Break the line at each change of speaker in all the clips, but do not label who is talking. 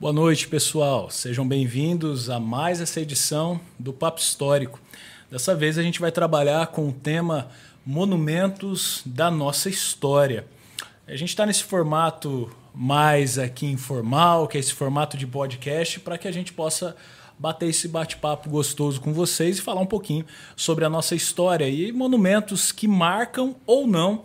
Boa noite, pessoal. Sejam bem-vindos a mais essa edição do Papo Histórico. Dessa vez a gente vai trabalhar com o tema Monumentos da Nossa História. A gente está nesse formato mais aqui informal, que é esse formato de podcast, para que a gente possa bater esse bate-papo gostoso com vocês e falar um pouquinho sobre a nossa história e monumentos que marcam ou não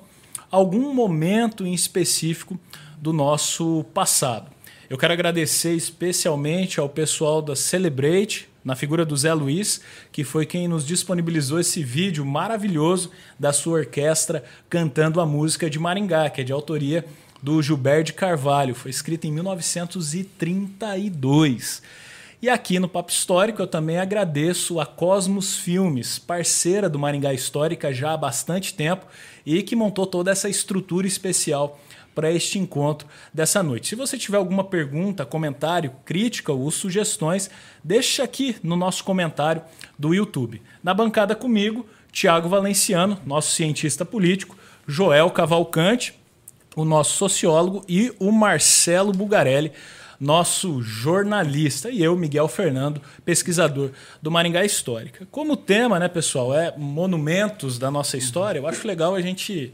algum momento em específico do nosso passado. Eu quero agradecer especialmente ao pessoal da Celebrate, na figura do Zé Luiz, que foi quem nos disponibilizou esse vídeo maravilhoso da sua orquestra cantando a música de Maringá, que é de autoria do Gilberto Carvalho. Foi escrita em 1932. E aqui no Papo Histórico eu também agradeço a Cosmos Filmes, parceira do Maringá Histórica já há bastante tempo e que montou toda essa estrutura especial para este encontro dessa noite. Se você tiver alguma pergunta, comentário, crítica ou sugestões, deixa aqui no nosso comentário do YouTube. Na bancada comigo, Tiago Valenciano, nosso cientista político, Joel Cavalcante, o nosso sociólogo e o Marcelo Bugarelli, nosso jornalista, e eu, Miguel Fernando, pesquisador do Maringá Histórica. Como tema, né, pessoal, é monumentos da nossa história, eu acho legal a gente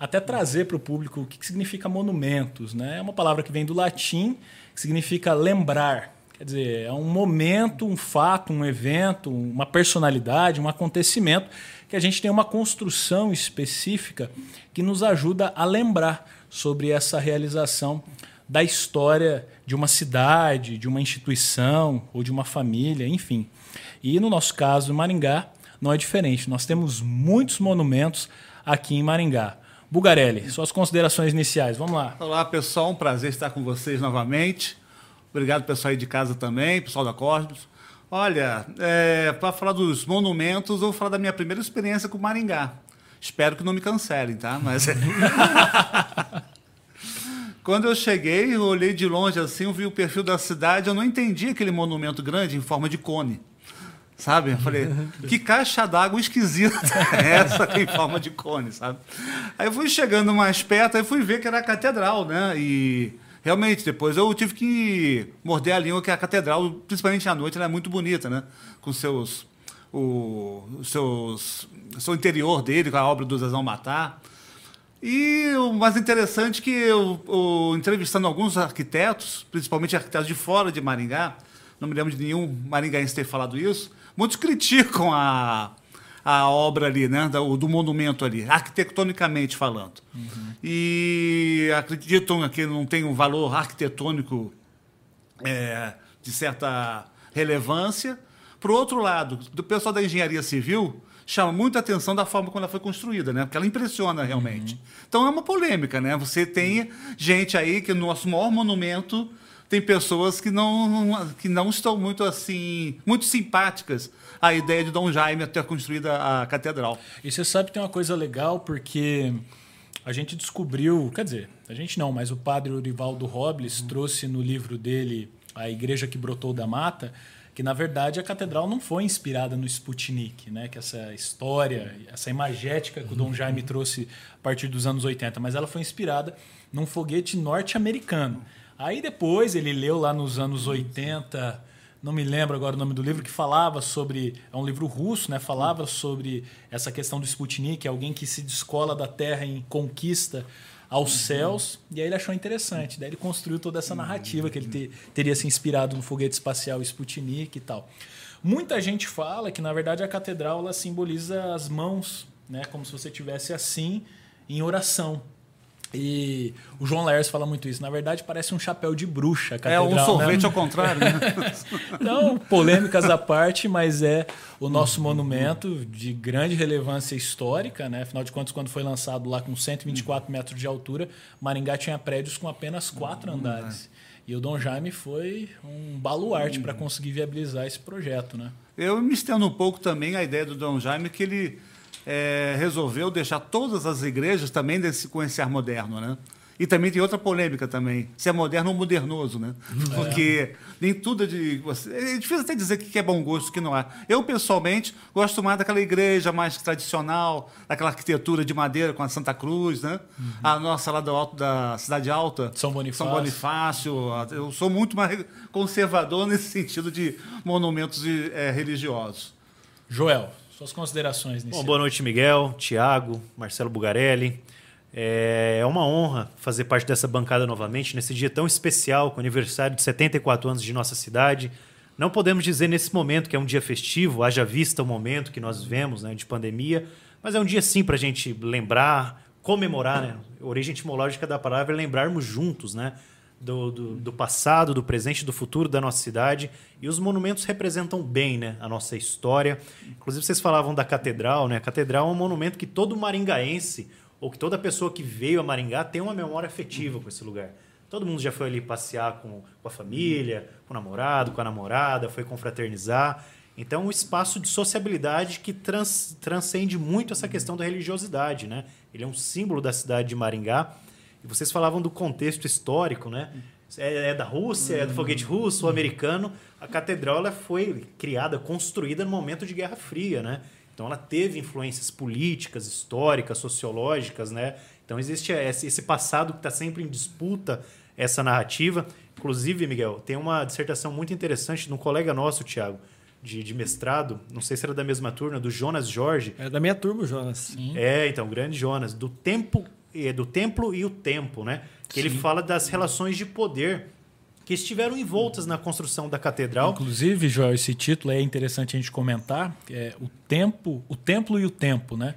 até trazer para o público o que significa monumentos. Né? É uma palavra que vem do latim, que significa lembrar. Quer dizer, é um momento, um fato, um evento, uma personalidade, um acontecimento que a gente tem uma construção específica que nos ajuda a lembrar sobre essa realização da história de uma cidade, de uma instituição ou de uma família, enfim. E no nosso caso, Maringá, não é diferente. Nós temos muitos monumentos aqui em Maringá. Bugarelli, suas considerações iniciais. Vamos lá.
Olá, pessoal. Um prazer estar com vocês novamente. Obrigado, pessoal aí de casa também, pessoal da Cosmos. Olha, é, para falar dos monumentos, eu vou falar da minha primeira experiência com Maringá. Espero que não me cancelem, tá? Mas. Quando eu cheguei, eu olhei de longe assim, eu vi o perfil da cidade, eu não entendi aquele monumento grande em forma de cone. Sabe? Eu falei, que caixa d'água esquisita é essa em forma de cone, sabe? Aí eu fui chegando mais perto, aí fui ver que era a catedral, né? E realmente, depois eu tive que morder a língua, que a catedral, principalmente à noite, ela é muito bonita, né? Com seus. O, seus, seu interior dele, com a obra do Zezão Matar. E o mais interessante é que eu, eu, entrevistando alguns arquitetos, principalmente arquitetos de fora de Maringá, não me lembro de nenhum maringaense ter falado isso, muitos criticam a, a obra ali, né, do, do monumento ali, arquitetonicamente falando. Uhum. E acreditam que não tem um valor arquitetônico é, de certa relevância. Por outro lado, do pessoal da engenharia civil chama muita atenção da forma como ela foi construída, né? Porque ela impressiona realmente. Uhum. Então é uma polêmica, né? Você tem gente aí que no nosso maior monumento tem pessoas que não, que não estão muito assim, muito simpáticas à ideia de Dom Jaime ter construído a catedral.
E você sabe que tem uma coisa legal, porque a gente descobriu, quer dizer, a gente não, mas o padre Urivaldo Robles uhum. trouxe no livro dele A Igreja que Brotou da Mata, que na verdade a catedral não foi inspirada no Sputnik, né? que essa história, essa imagética que o Dom Jaime trouxe a partir dos anos 80, mas ela foi inspirada num foguete norte-americano. Aí depois ele leu lá nos anos 80, não me lembro agora o nome do livro, que falava sobre. É um livro russo, né? Falava sobre essa questão do Sputnik, alguém que se descola da Terra em conquista aos uhum. céus. E aí ele achou interessante. Daí ele construiu toda essa narrativa que ele te, teria se inspirado no foguete espacial Sputnik e tal. Muita gente fala que, na verdade, a catedral ela simboliza as mãos, né? Como se você tivesse assim em oração. E o João Laércio fala muito isso. Na verdade, parece um chapéu de bruxa.
é um sorvete
né?
ao contrário. Né?
Não, polêmicas à parte, mas é o nosso monumento de grande relevância histórica. Né? Afinal de contas, quando foi lançado lá com 124 metros de altura, Maringá tinha prédios com apenas quatro andares. E o Dom Jaime foi um baluarte para conseguir viabilizar esse projeto. Né?
Eu me estendo um pouco também a ideia do Dom Jaime que ele é, resolveu deixar todas as igrejas também desse, com esse ar moderno, né? E também tem outra polêmica também, se é moderno ou modernoso, né? Porque nem tudo é de... É difícil até dizer que é bom gosto, que não é. Eu, pessoalmente, gosto mais daquela igreja mais tradicional, daquela arquitetura de madeira com a Santa Cruz, né? A nossa lá do alto da Cidade Alta.
São Bonifácio.
São Bonifácio. Eu sou muito mais conservador nesse sentido de monumentos eh, religiosos.
Joel, suas considerações nisso.
Bom, boa noite, Miguel, Tiago, Marcelo Bugarelli. É uma honra fazer parte dessa bancada novamente, nesse dia tão especial, com o aniversário de 74 anos de nossa cidade. Não podemos dizer nesse momento que é um dia festivo, haja vista o momento que nós vivemos né, de pandemia, mas é um dia sim para a gente lembrar, comemorar. Né? A origem etimológica da palavra é lembrarmos juntos né? Do, do, do passado, do presente do futuro da nossa cidade. E os monumentos representam bem né, a nossa história. Inclusive, vocês falavam da catedral. Né? A catedral é um monumento que todo maringaense, ou que toda pessoa que veio a Maringá, tem uma memória afetiva com esse lugar. Todo mundo já foi ali passear com, com a família, com o namorado, com a namorada, foi confraternizar. Então, um espaço de sociabilidade que trans, transcende muito essa questão da religiosidade. Né? Ele é um símbolo da cidade de Maringá. E vocês falavam do contexto histórico, né? É, é da Rússia, é do foguete russo, americano. A catedral ela foi criada, construída no momento de Guerra Fria, né? Então ela teve influências políticas, históricas, sociológicas, né? Então existe esse passado que está sempre em disputa essa narrativa. Inclusive, Miguel, tem uma dissertação muito interessante de um colega nosso, Tiago, de, de mestrado, não sei se era da mesma turma, do Jonas Jorge,
É da minha turma, o Jonas.
Sim.
é, então, o grande Jonas, do tempo, eh, do templo e o tempo, né? Que ele fala das relações de poder que estiveram envoltas na construção da catedral.
Inclusive, Joel, esse título é interessante a gente comentar. É, o tempo, o templo e o tempo, né?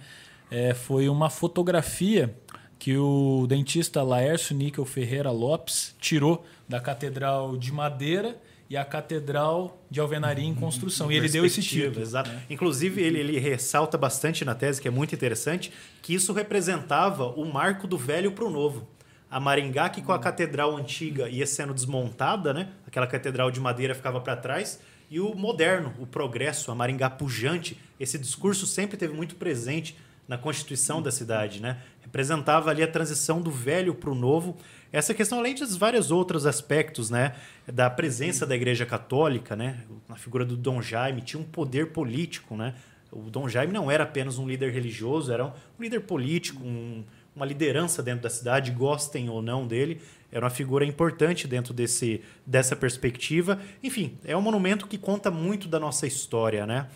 É, foi uma fotografia que o dentista Laércio Níquel Ferreira Lopes tirou da catedral de madeira e a catedral de alvenaria em construção. E ele deu esse título.
Exato. Inclusive, ele, ele ressalta bastante na tese, que é muito interessante, que isso representava o marco do velho para o novo. A Maringá, que com a catedral antiga ia sendo desmontada, né? aquela catedral de madeira ficava para trás, e o moderno, o progresso, a Maringá pujante, esse discurso sempre teve muito presente na constituição da cidade, né? Representava ali a transição do velho para o novo. Essa questão, além de vários outros aspectos, né? Da presença da Igreja Católica, né? Na figura do Dom Jaime, tinha um poder político, né? O Dom Jaime não era apenas um líder religioso, era um líder político, um- uma liderança dentro da cidade, gostem ou não dele. Era uma figura importante dentro desse, dessa perspectiva. Enfim, é um monumento que conta muito da nossa história, né?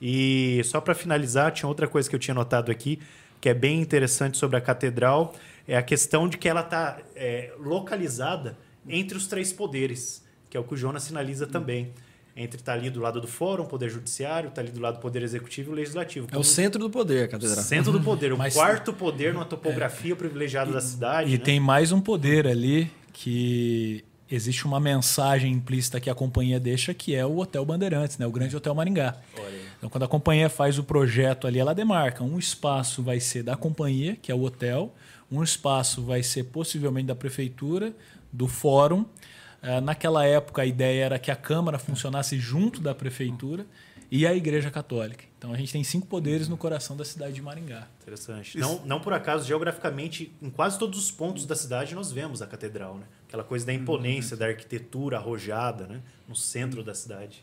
E só para finalizar, tinha outra coisa que eu tinha notado aqui, que é bem interessante sobre a catedral, é a questão de que ela está localizada entre os três poderes, que é o que o Jonas sinaliza também. Entre estar ali do lado do fórum, poder judiciário, está ali do lado do poder executivo e o legislativo.
É o centro do poder, a catedral.
centro do poder, o
Mas-
quarto poder numa topografia privilegiada da cidade.
E
né?
tem mais um poder ali que existe uma mensagem implícita que a companhia deixa, que é o Hotel Bandeirantes, né? o Grande Hotel Maringá. Então, quando a companhia faz o projeto ali, ela demarca. Um espaço vai ser da companhia, que é o hotel. Um espaço vai ser possivelmente da prefeitura, do fórum. Ah, naquela época, a ideia era que a Câmara funcionasse junto da prefeitura e a Igreja Católica. Então, a gente tem cinco poderes no coração da cidade de Maringá.
Interessante. Não, não por acaso, geograficamente, em quase todos os pontos da cidade nós vemos a catedral, né? Aquela coisa da imponência, da arquitetura arrojada, né? No centro da cidade.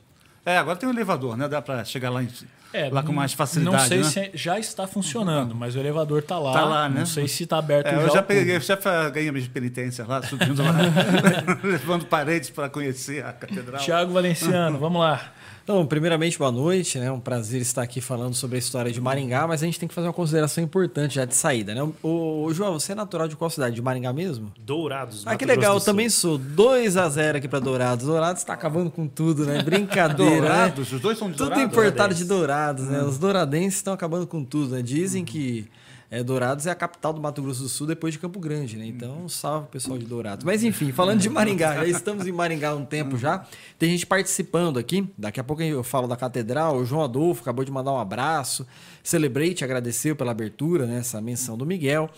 É, agora tem um elevador, né? Dá para chegar lá, em,
É,
lá com mais facilidade,
Não sei
né?
se já está funcionando, mas o elevador está lá.
Tá lá, né?
Não sei se está aberto
É,
já.
eu já peguei, já ganhei minhas penitências lá, subindo lá, levando paredes para conhecer a catedral.
Tiago Valenciano, vamos lá.
Então, primeiramente, boa noite. É um prazer estar aqui falando sobre a história de Maringá, mas a gente tem que fazer uma consideração importante já de saída, né? O, o João, você é natural de qual cidade? De Maringá mesmo?
Dourados,
Ah,
Mato
que legal, eu também sou. 2 a 0 aqui para Dourados. Dourados está acabando com tudo, né? Brincadeira, né?
Dourados, os dois são de
Tudo
Dourados?
importado
Douradense.
de Dourados, né? Os douradenses estão acabando com tudo, né? Dizem que é, Dourados é a capital do Mato Grosso do Sul depois de Campo Grande, né? Então, salve o pessoal de Dourados. Mas enfim, falando de Maringá, já estamos em Maringá há um tempo já. Tem gente participando aqui. Daqui a pouco eu falo da catedral. O João Adolfo acabou de mandar um abraço. Celebrate agradeceu pela abertura, né? Essa menção do Miguel.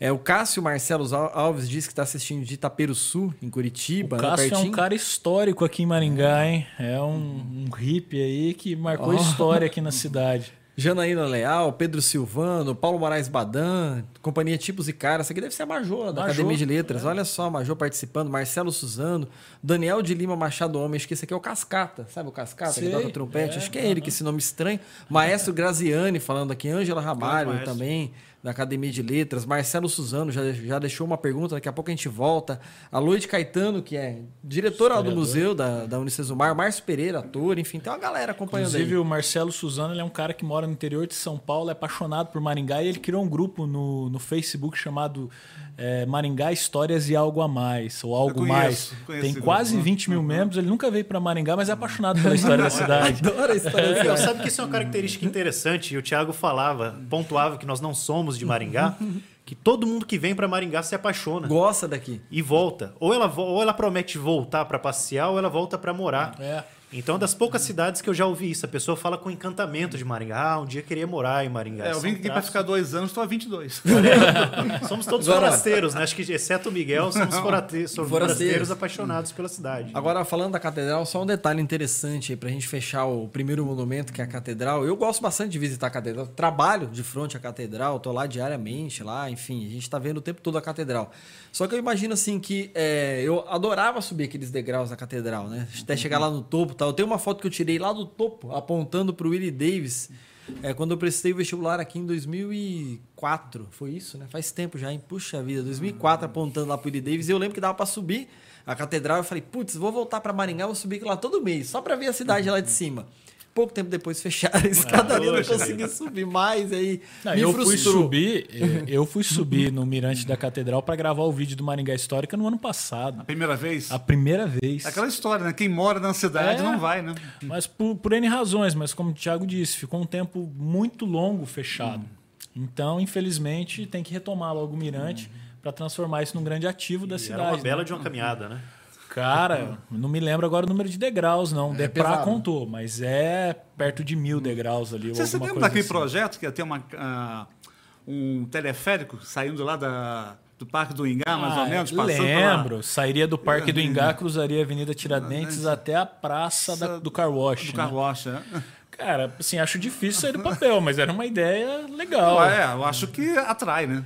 É, o Cássio Marcelo Al- Alves disse que está assistindo de Itaperuçu, em Curitiba,
O
né?
Cássio é um cara histórico aqui em Maringá, hein? É um, um hippie aí que marcou
Oh.
história aqui na cidade.
Janaína Leal, Pedro Silvano, Paulo Moraes Badan, Companhia Tipos e Caras. Essa aqui deve ser a Major, da
Major,
Academia de Letras.
é.
Olha só, a Major participando. Marcelo Suzano, Daniel de Lima Machado Homem. Acho que esse aqui é o Cascata. Sabe o Cascata
Sei,
que toca trompete?
é,
Acho que é ele, que esse nome estranho. Maestro Graziani falando aqui. Ângela Ramalho
maestro.
Da Academia de Letras. Marcelo Suzano já, já deixou uma pergunta. Daqui a pouco a gente volta. A Loide Caetano, que é diretora do museu da, da Unicesumar. Márcio Pereira, ator. Enfim, tem uma galera acompanhando
Inclusive,
aí.
o Marcelo Suzano ele é um cara que mora no interior de São Paulo, é apaixonado por Maringá e ele criou um grupo no, no Facebook chamado é, Maringá Histórias e Algo a Mais, ou Algo
conheço,
Mais.
conheço
Tem quase
grupo.
20 mil membros, ele nunca veio para Maringá, mas é apaixonado pela história da cidade.
Adoro a história
É, sabe que isso é uma característica interessante. E o Thiago falava, pontuava que nós não somos de Maringá, que todo mundo que vem para Maringá se apaixona
Gosta daqui.
e volta. Ou ela, ou ela promete voltar para passear, ou ela volta para morar.
É.
Então, é das poucas cidades que eu já ouvi isso, a pessoa fala com encantamento de Maringá. Ah, um dia queria morar em Maringá.
É, eu vim aqui para ficar dois anos, estou há 22.
Somos todos
Agora-
forasteiros, né? Acho que, exceto o Miguel, somos forate- somos
Forasteiros.
forasteiros apaixonados pela cidade.
Agora, falando da catedral, só um detalhe interessante aí pra gente fechar o primeiro monumento, que é a catedral. Eu gosto bastante de visitar a catedral. Trabalho de frente à catedral, tô lá diariamente, lá, enfim, a gente tá vendo o tempo todo a catedral. Só que eu imagino assim que é, eu adorava subir aqueles degraus da catedral, né? Até chegar lá no topo tal. Tenho uma foto que eu tirei lá do topo, apontando pro Willie Davis. É, quando eu prestei o vestibular aqui em 2004, foi isso, né? Faz tempo já, hein? Puxa vida, 2004 apontando lá pro Willie Davis. E eu lembro que dava pra subir a catedral. Eu falei, putz, vou voltar pra Maringá, vou subir lá todo mês, só pra ver a cidade lá de cima. Pouco tempo depois fecharam a escadaria, não consegui subir mais. Aí
Não,
me
eu fui
frustrou.
subir, eh, eu fui subir no Mirante da Catedral para gravar o vídeo do Maringá Histórica no ano passado.
A primeira vez?
A primeira vez.
É Aquela história, né? Quem mora na cidade
É.
não vai, né?
Mas por, por N razões, mas como o Thiago disse, ficou um tempo muito longo fechado. Então, infelizmente, tem que retomar logo o Mirante para transformar isso num grande ativo da
E
cidade.
Era uma
né?
bela de uma caminhada, né?
Cara, não me lembro agora o número de degraus, não. O Depra
pesado.
contou, mas é perto de mil degraus ali.
Você se lembra daquele
assim.
projeto que ia ter uma, ah, um teleférico saindo lá da, do Parque do Ingá, mais ou
Ah,
menos? passando pela-
Lembro. Sairia do Parque do Ingá, cruzaria a Avenida Tiradentes até a Praça da- do Car Wash.
Do
né?
Carwash, né?
Cara, assim, acho difícil sair do papel, mas era uma ideia legal.
Ah, é, eu acho que atrai, né?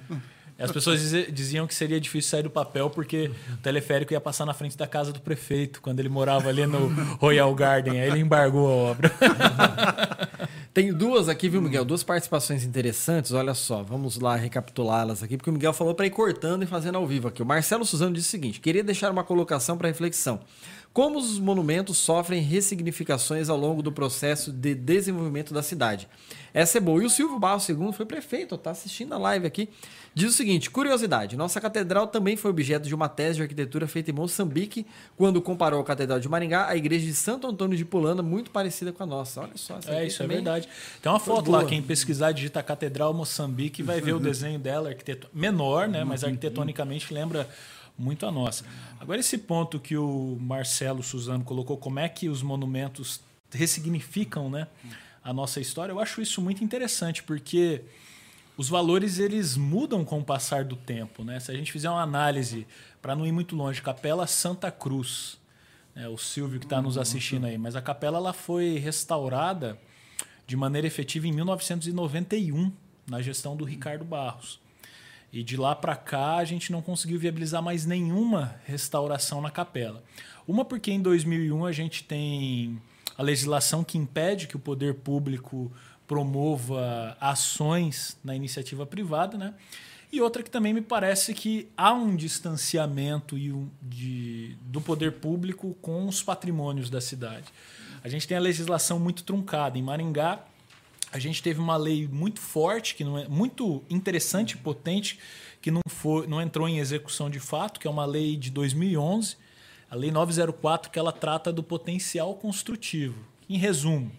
As pessoas diziam que seria difícil sair do papel porque o teleférico ia passar na frente da casa do prefeito, quando ele morava ali no Royal Garden. Aí ele embargou a obra.
Tem duas aqui, viu, Miguel? Duas participações interessantes. Olha só, vamos lá recapitulá-las aqui, porque o Miguel falou para ir cortando e fazendo ao vivo aqui. O Marcelo Suzano disse o seguinte: queria deixar uma colocação para reflexão. Como os monumentos sofrem ressignificações ao longo do processo de desenvolvimento da cidade? Essa é boa. E o Silvio Barros II foi prefeito, está assistindo a live aqui. Diz o seguinte: curiosidade, nossa catedral também foi objeto de uma tese de arquitetura feita em Moçambique, quando comparou a Catedral de Maringá à igreja de Santo Antônio de Pulana, muito parecida com a nossa. Olha só, essa
É, isso é verdade. Tem uma foto lá, quem pesquisar digita Catedral Moçambique vai ver o desenho dela, arquiteto... menor, né? Mas arquitetonicamente lembra muito a nossa. Agora, esse ponto que o Marcelo Suzano colocou, como é que os monumentos ressignificam né, a nossa história, eu acho isso muito interessante, porque os valores eles mudam com o passar do tempo. Né? Se a gente fizer uma análise, para não ir muito longe, Capela Santa Cruz, né, o Silvio que está nos assistindo aí, mas a capela ela foi restaurada de maneira efetiva em 1991, na gestão do Ricardo Barros. E de lá para cá a gente não conseguiu viabilizar mais nenhuma restauração na capela. Uma porque em 2001 a gente tem a legislação que impede que o poder público promova ações na iniciativa privada, né? E outra que também me parece que há um distanciamento e um, de, do poder público com os patrimônios da cidade. A gente tem a legislação muito truncada. Em Maringá, a gente teve uma lei muito forte, que não é muito interessante e potente, que não, foi, não entrou em execução de fato, que é uma lei de 2011, a Lei 904, que ela trata do potencial construtivo. Em resumo,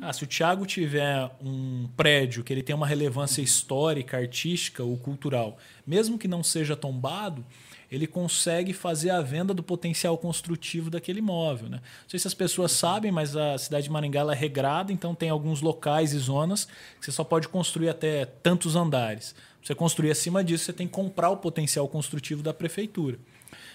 ah, se o Tiago tiver um prédio que ele tem uma relevância histórica, artística ou cultural, mesmo que não seja tombado, ele consegue fazer a venda do potencial construtivo daquele imóvel. Né? Não sei se as pessoas sabem, mas a cidade de Maringá é regrada, então tem alguns locais e zonas que você só pode construir até tantos andares. Pra você construir acima disso, você tem que comprar o potencial construtivo da prefeitura.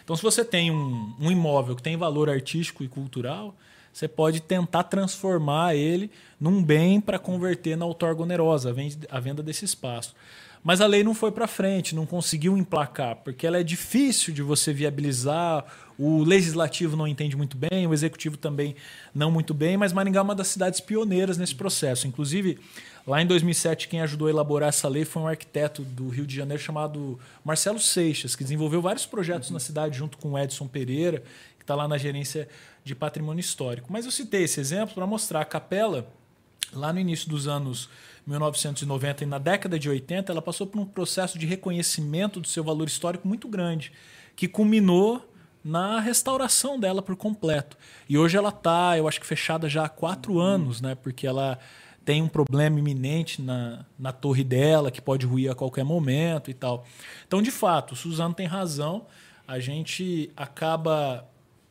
Então, se você tem um, um imóvel que tem valor artístico e cultural, você pode tentar transformar ele num bem para converter na outorga onerosa, a venda desse espaço. Mas a lei não foi para frente, não conseguiu emplacar, porque ela é difícil de você viabilizar. O legislativo não entende muito bem, o executivo também não muito bem, mas Maringá é uma das cidades pioneiras nesse processo. Inclusive, lá em 2007, quem ajudou a elaborar essa lei foi um arquiteto do Rio de Janeiro chamado Marcelo Seixas, que desenvolveu vários projetos uhum. na cidade junto com o Edson Pereira, que está lá na gerência de patrimônio histórico. Mas eu citei esse exemplo para mostrar a capela, lá no início dos anos 1990 e na década de 80, ela passou por um processo de reconhecimento do seu valor histórico muito grande, que culminou na restauração dela por completo. E hoje ela está, eu acho que fechada já há quatro anos, né? Porque ela tem um problema iminente na, na torre dela, que pode ruir a qualquer momento e tal. Então, de fato, o Suzano tem razão. A gente acaba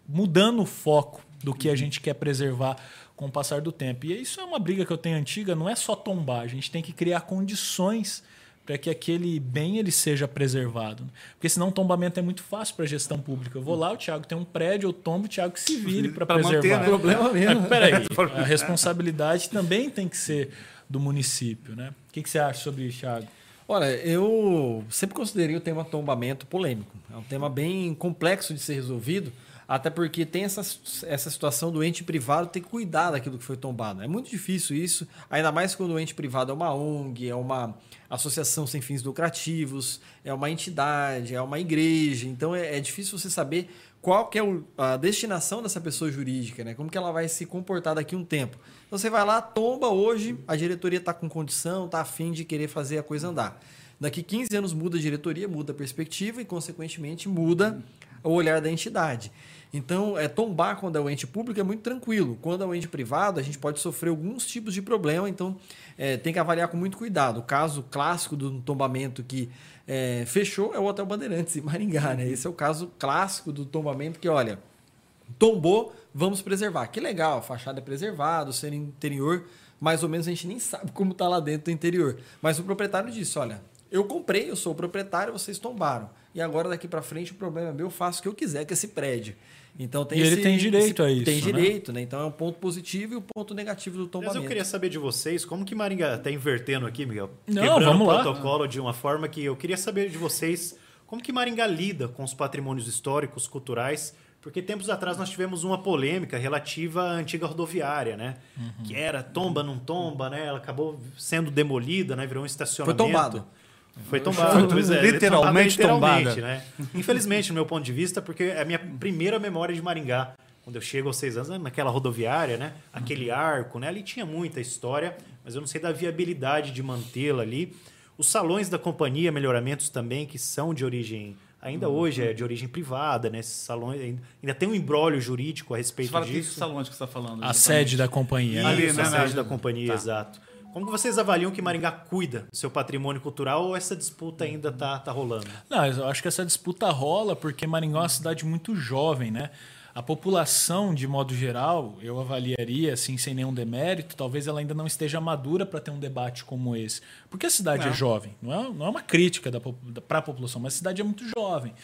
mudando o foco do que a gente quer preservar com o passar do tempo. E isso é uma briga que eu tenho antiga, não é só tombar, a gente tem que criar condições para que aquele bem ele seja preservado. Porque senão o tombamento é muito fácil para a gestão pública. Eu vou lá, o Thiago tem um prédio, eu tombo, o Thiago que se vire para preservar. Manter, né?
problema mesmo. Mas,
peraí, a responsabilidade também tem que ser do município. Né? O que, que você acha sobre isso, Thiago?
Olha, eu sempre considerei o tema tombamento polêmico. É um tema bem complexo de ser resolvido, até porque tem essa, essa situação do ente privado ter que cuidar daquilo que foi tombado. É muito difícil isso, ainda mais quando o ente privado é uma ONG, é uma associação sem fins lucrativos, é uma entidade, é uma igreja. Então é, é difícil você saber qual que é a destinação dessa pessoa jurídica, né? como que ela vai se comportar daqui a um tempo. Então você vai lá, tomba hoje, a diretoria está com condição, está afim de querer fazer a coisa andar. Daqui 15 anos muda a diretoria, muda a perspectiva e, consequentemente, muda o olhar da entidade. Então, é, tombar quando é o ente público é muito tranquilo. Quando é o ente privado, a gente pode sofrer alguns tipos de problema, então é, tem que avaliar com muito cuidado. O caso clássico do tombamento que é, fechou é o Hotel Bandeirantes em Maringá. Né? Esse é o caso clássico do tombamento que, olha, tombou, vamos preservar. Que legal, a fachada é preservada, o ser interior, mais ou menos a gente nem sabe como está lá dentro do interior. Mas o proprietário disse, olha, eu comprei, eu sou o proprietário, vocês tombaram. E agora daqui para frente o problema é meu, eu faço o que eu quiser com esse prédio. Então tem
e
esse,
ele tem direito
esse,
a isso.
Tem né? direito, né? Então é um ponto positivo e o um ponto negativo do tombamento.
Mas eu queria saber de vocês, como que Maringá está invertendo aqui, Miguel?
Não, Quebrando vamos
o
lá.
protocolo de uma forma que eu queria saber de vocês como que Maringá lida com os patrimônios históricos, culturais, porque tempos atrás nós tivemos uma polêmica relativa à antiga rodoviária, né? Uhum. Que era tomba, não tomba, né? Ela acabou sendo demolida, né? Virou um estacionamento.
Foi tombado.
Foi tombado, pois é,
literalmente, literalmente tombada.
Né? Infelizmente, no meu ponto de vista, porque é a minha primeira memória de Maringá. Quando eu chego aos seis anos, né, naquela rodoviária, né? Aquele arco, né? Ali tinha muita história, mas eu não sei da viabilidade de mantê-la ali. Os salões da companhia, melhoramentos também, que são de origem ainda hoje é de origem privada, né? Esses salões ainda tem um embrólio jurídico a respeito
você fala
disso.
Que salões que você está falando?
A sede da companhia.
Ali, Isso, né? A sede da companhia, tá. exato. Como vocês avaliam que Maringá cuida do seu patrimônio cultural ou essa disputa ainda está tá rolando?
Não, eu acho que essa disputa rola porque Maringá é uma cidade muito jovem, né? A população, de modo geral, eu avaliaria, assim, sem nenhum demérito, talvez ela ainda não esteja madura para ter um debate como esse. Porque a cidade não. é jovem, não é, não é uma crítica para a população, mas a cidade é muito jovem.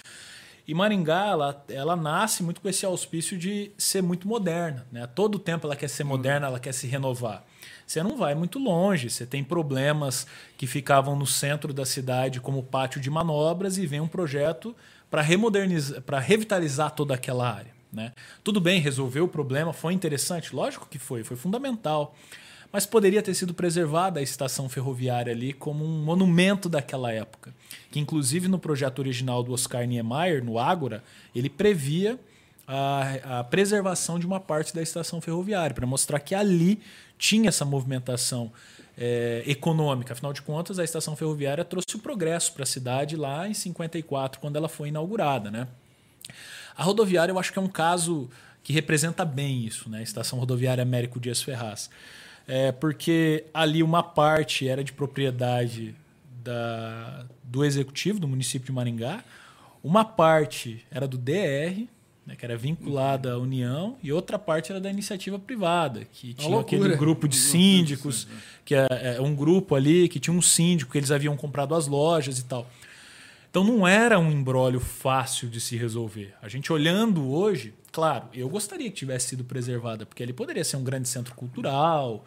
E Maringá, ela, ela nasce muito com esse auspício de ser muito moderna. Né? Todo tempo ela quer ser moderna, ela quer se renovar você não vai muito longe. Você tem problemas que ficavam no centro da cidade, como pátio de manobras, e vem um projeto para remodernizar, para revitalizar toda aquela área. Né? Tudo bem, resolveu o problema, foi interessante? Lógico que foi, foi fundamental. Mas poderia ter sido preservada a estação ferroviária ali como um monumento daquela época. Que, inclusive, no projeto original do Oscar Niemeyer, no Ágora, ele previa a, a preservação de uma parte da estação ferroviária, para mostrar que ali tinha essa movimentação é, econômica. Afinal de contas, a estação ferroviária trouxe o progresso para a cidade lá em 54, quando ela foi inaugurada. Né? A rodoviária, eu acho que é um caso que representa bem isso, né? a estação rodoviária Américo Dias Ferraz. É, porque ali uma parte era de propriedade da, do executivo do município de Maringá, uma parte era do DR, né, que era vinculada à União, e outra parte era da iniciativa privada, que tinha aquele grupo de síndicos, que é, é, um grupo ali que tinha um síndico, que eles haviam comprado as lojas e tal. Então não era um embrólio fácil de se resolver. A gente olhando hoje, Claro, eu gostaria que tivesse sido preservada, porque ali poderia ser um grande centro cultural,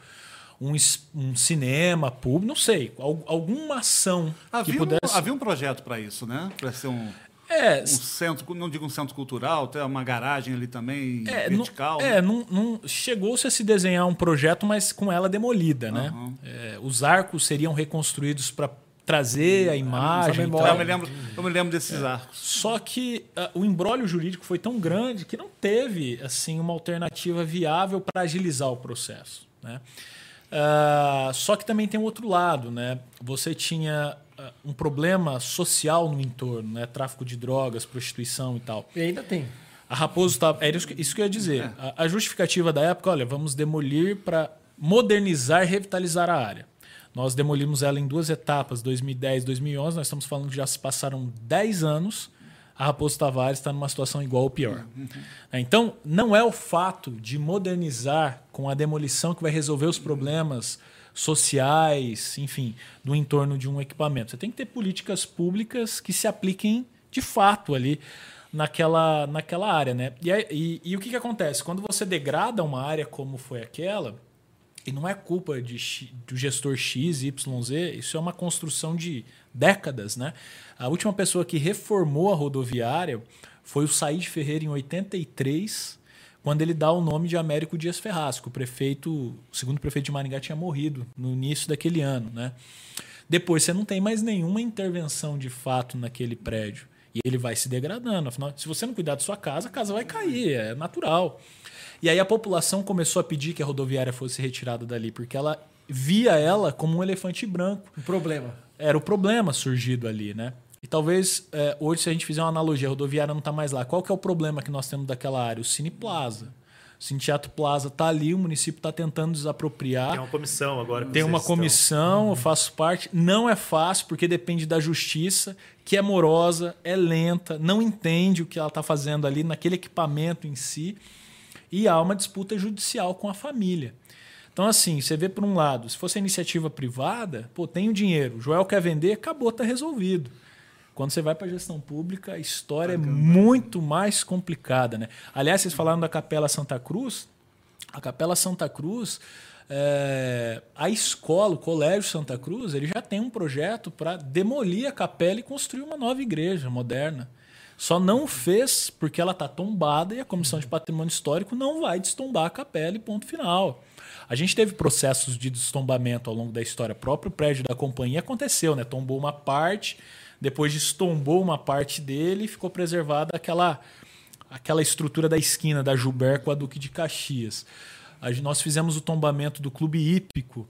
um, um cinema público, não sei, al- alguma ação
Havia,
que pudesse.
um, havia um projeto para isso, né? Para ser um,
É,
um centro, não digo um centro cultural, ter uma garagem ali também
É, não-
vertical.
é,
né?
não, não- chegou-se a se desenhar um projeto, mas com ela demolida, né?
Aham.
É, os arcos seriam reconstruídos para trazer a imagem.
memória.
Eu me lembro, eu me lembro
É.
desses arcos.
Só que ah, o embrólio jurídico foi tão grande que não teve assim uma alternativa viável para agilizar o processo. Né? Ah, só que também tem um outro lado, né? Você tinha um problema social no entorno, né? Tráfico de drogas, prostituição e tal.
E ainda tem.
A Raposo estava. Era isso que, isso que eu ia dizer. A, a justificativa da época, olha, vamos demolir para modernizar e revitalizar a área. Nós demolimos ela em duas etapas, 2010 2011. Nós estamos falando que já se passaram 10 anos. A Raposo Tavares está numa situação igual ou pior. É, Então, não é o fato de modernizar com a demolição que vai resolver os problemas sociais, enfim, do entorno de um equipamento. Você tem que ter políticas públicas que se apliquem de fato ali naquela, naquela área, né? E, e, e o que, que acontece? Quando você degrada uma área como foi aquela, e não é culpa de, do gestor X, Y, Z, isso é uma construção de décadas, né? A última pessoa que reformou a rodoviária foi o Said Ferreira em 83, quando ele dá o nome de Américo Dias Ferraz, que o prefeito, o segundo prefeito de Maringá tinha morrido no início daquele ano, né? Depois você não tem mais nenhuma intervenção de fato naquele prédio. E ele vai se degradando. Afinal, se você não cuidar da sua casa, a casa vai cair, é natural. E aí a população começou a pedir que a rodoviária fosse retirada dali, porque ela via ela como um elefante branco.
Um problema.
Era o problema surgido ali, né? E talvez é, hoje, se a gente fizer uma analogia, a rodoviária não está mais lá. Qual que é o problema que nós temos daquela área? O Cine Plaza. O Cine Teatro Plaza está ali, o município está tentando desapropriar.
Tem uma comissão agora.
Tem uma
estão-
comissão, eu faço parte. Não é fácil, porque depende da justiça, que é morosa, é lenta, não entende o que ela está fazendo ali naquele equipamento em si. E há uma disputa judicial com a família. Então, assim, você vê por um lado, se fosse a iniciativa privada, pô, tem o dinheiro, o Joel quer vender, acabou, está resolvido. Quando você vai para a gestão pública, a história é muito mais complicada. Né? Aliás, vocês falaram da Capela Santa Cruz. A Capela Santa Cruz, é, a escola, o Colégio Santa Cruz, ele já tem um projeto para demolir a capela e construir uma nova igreja moderna. Só não fez porque ela está tombada e a Comissão de Patrimônio Histórico não vai destombar a capela e ponto final. A gente teve processos de destombamento ao longo da história. O próprio prédio da companhia aconteceu, né? Tombou uma parte, depois destombou uma parte dele e ficou preservada aquela, aquela estrutura da esquina da Gilber com a Duque de Caxias. Nós fizemos o tombamento do Clube Hípico.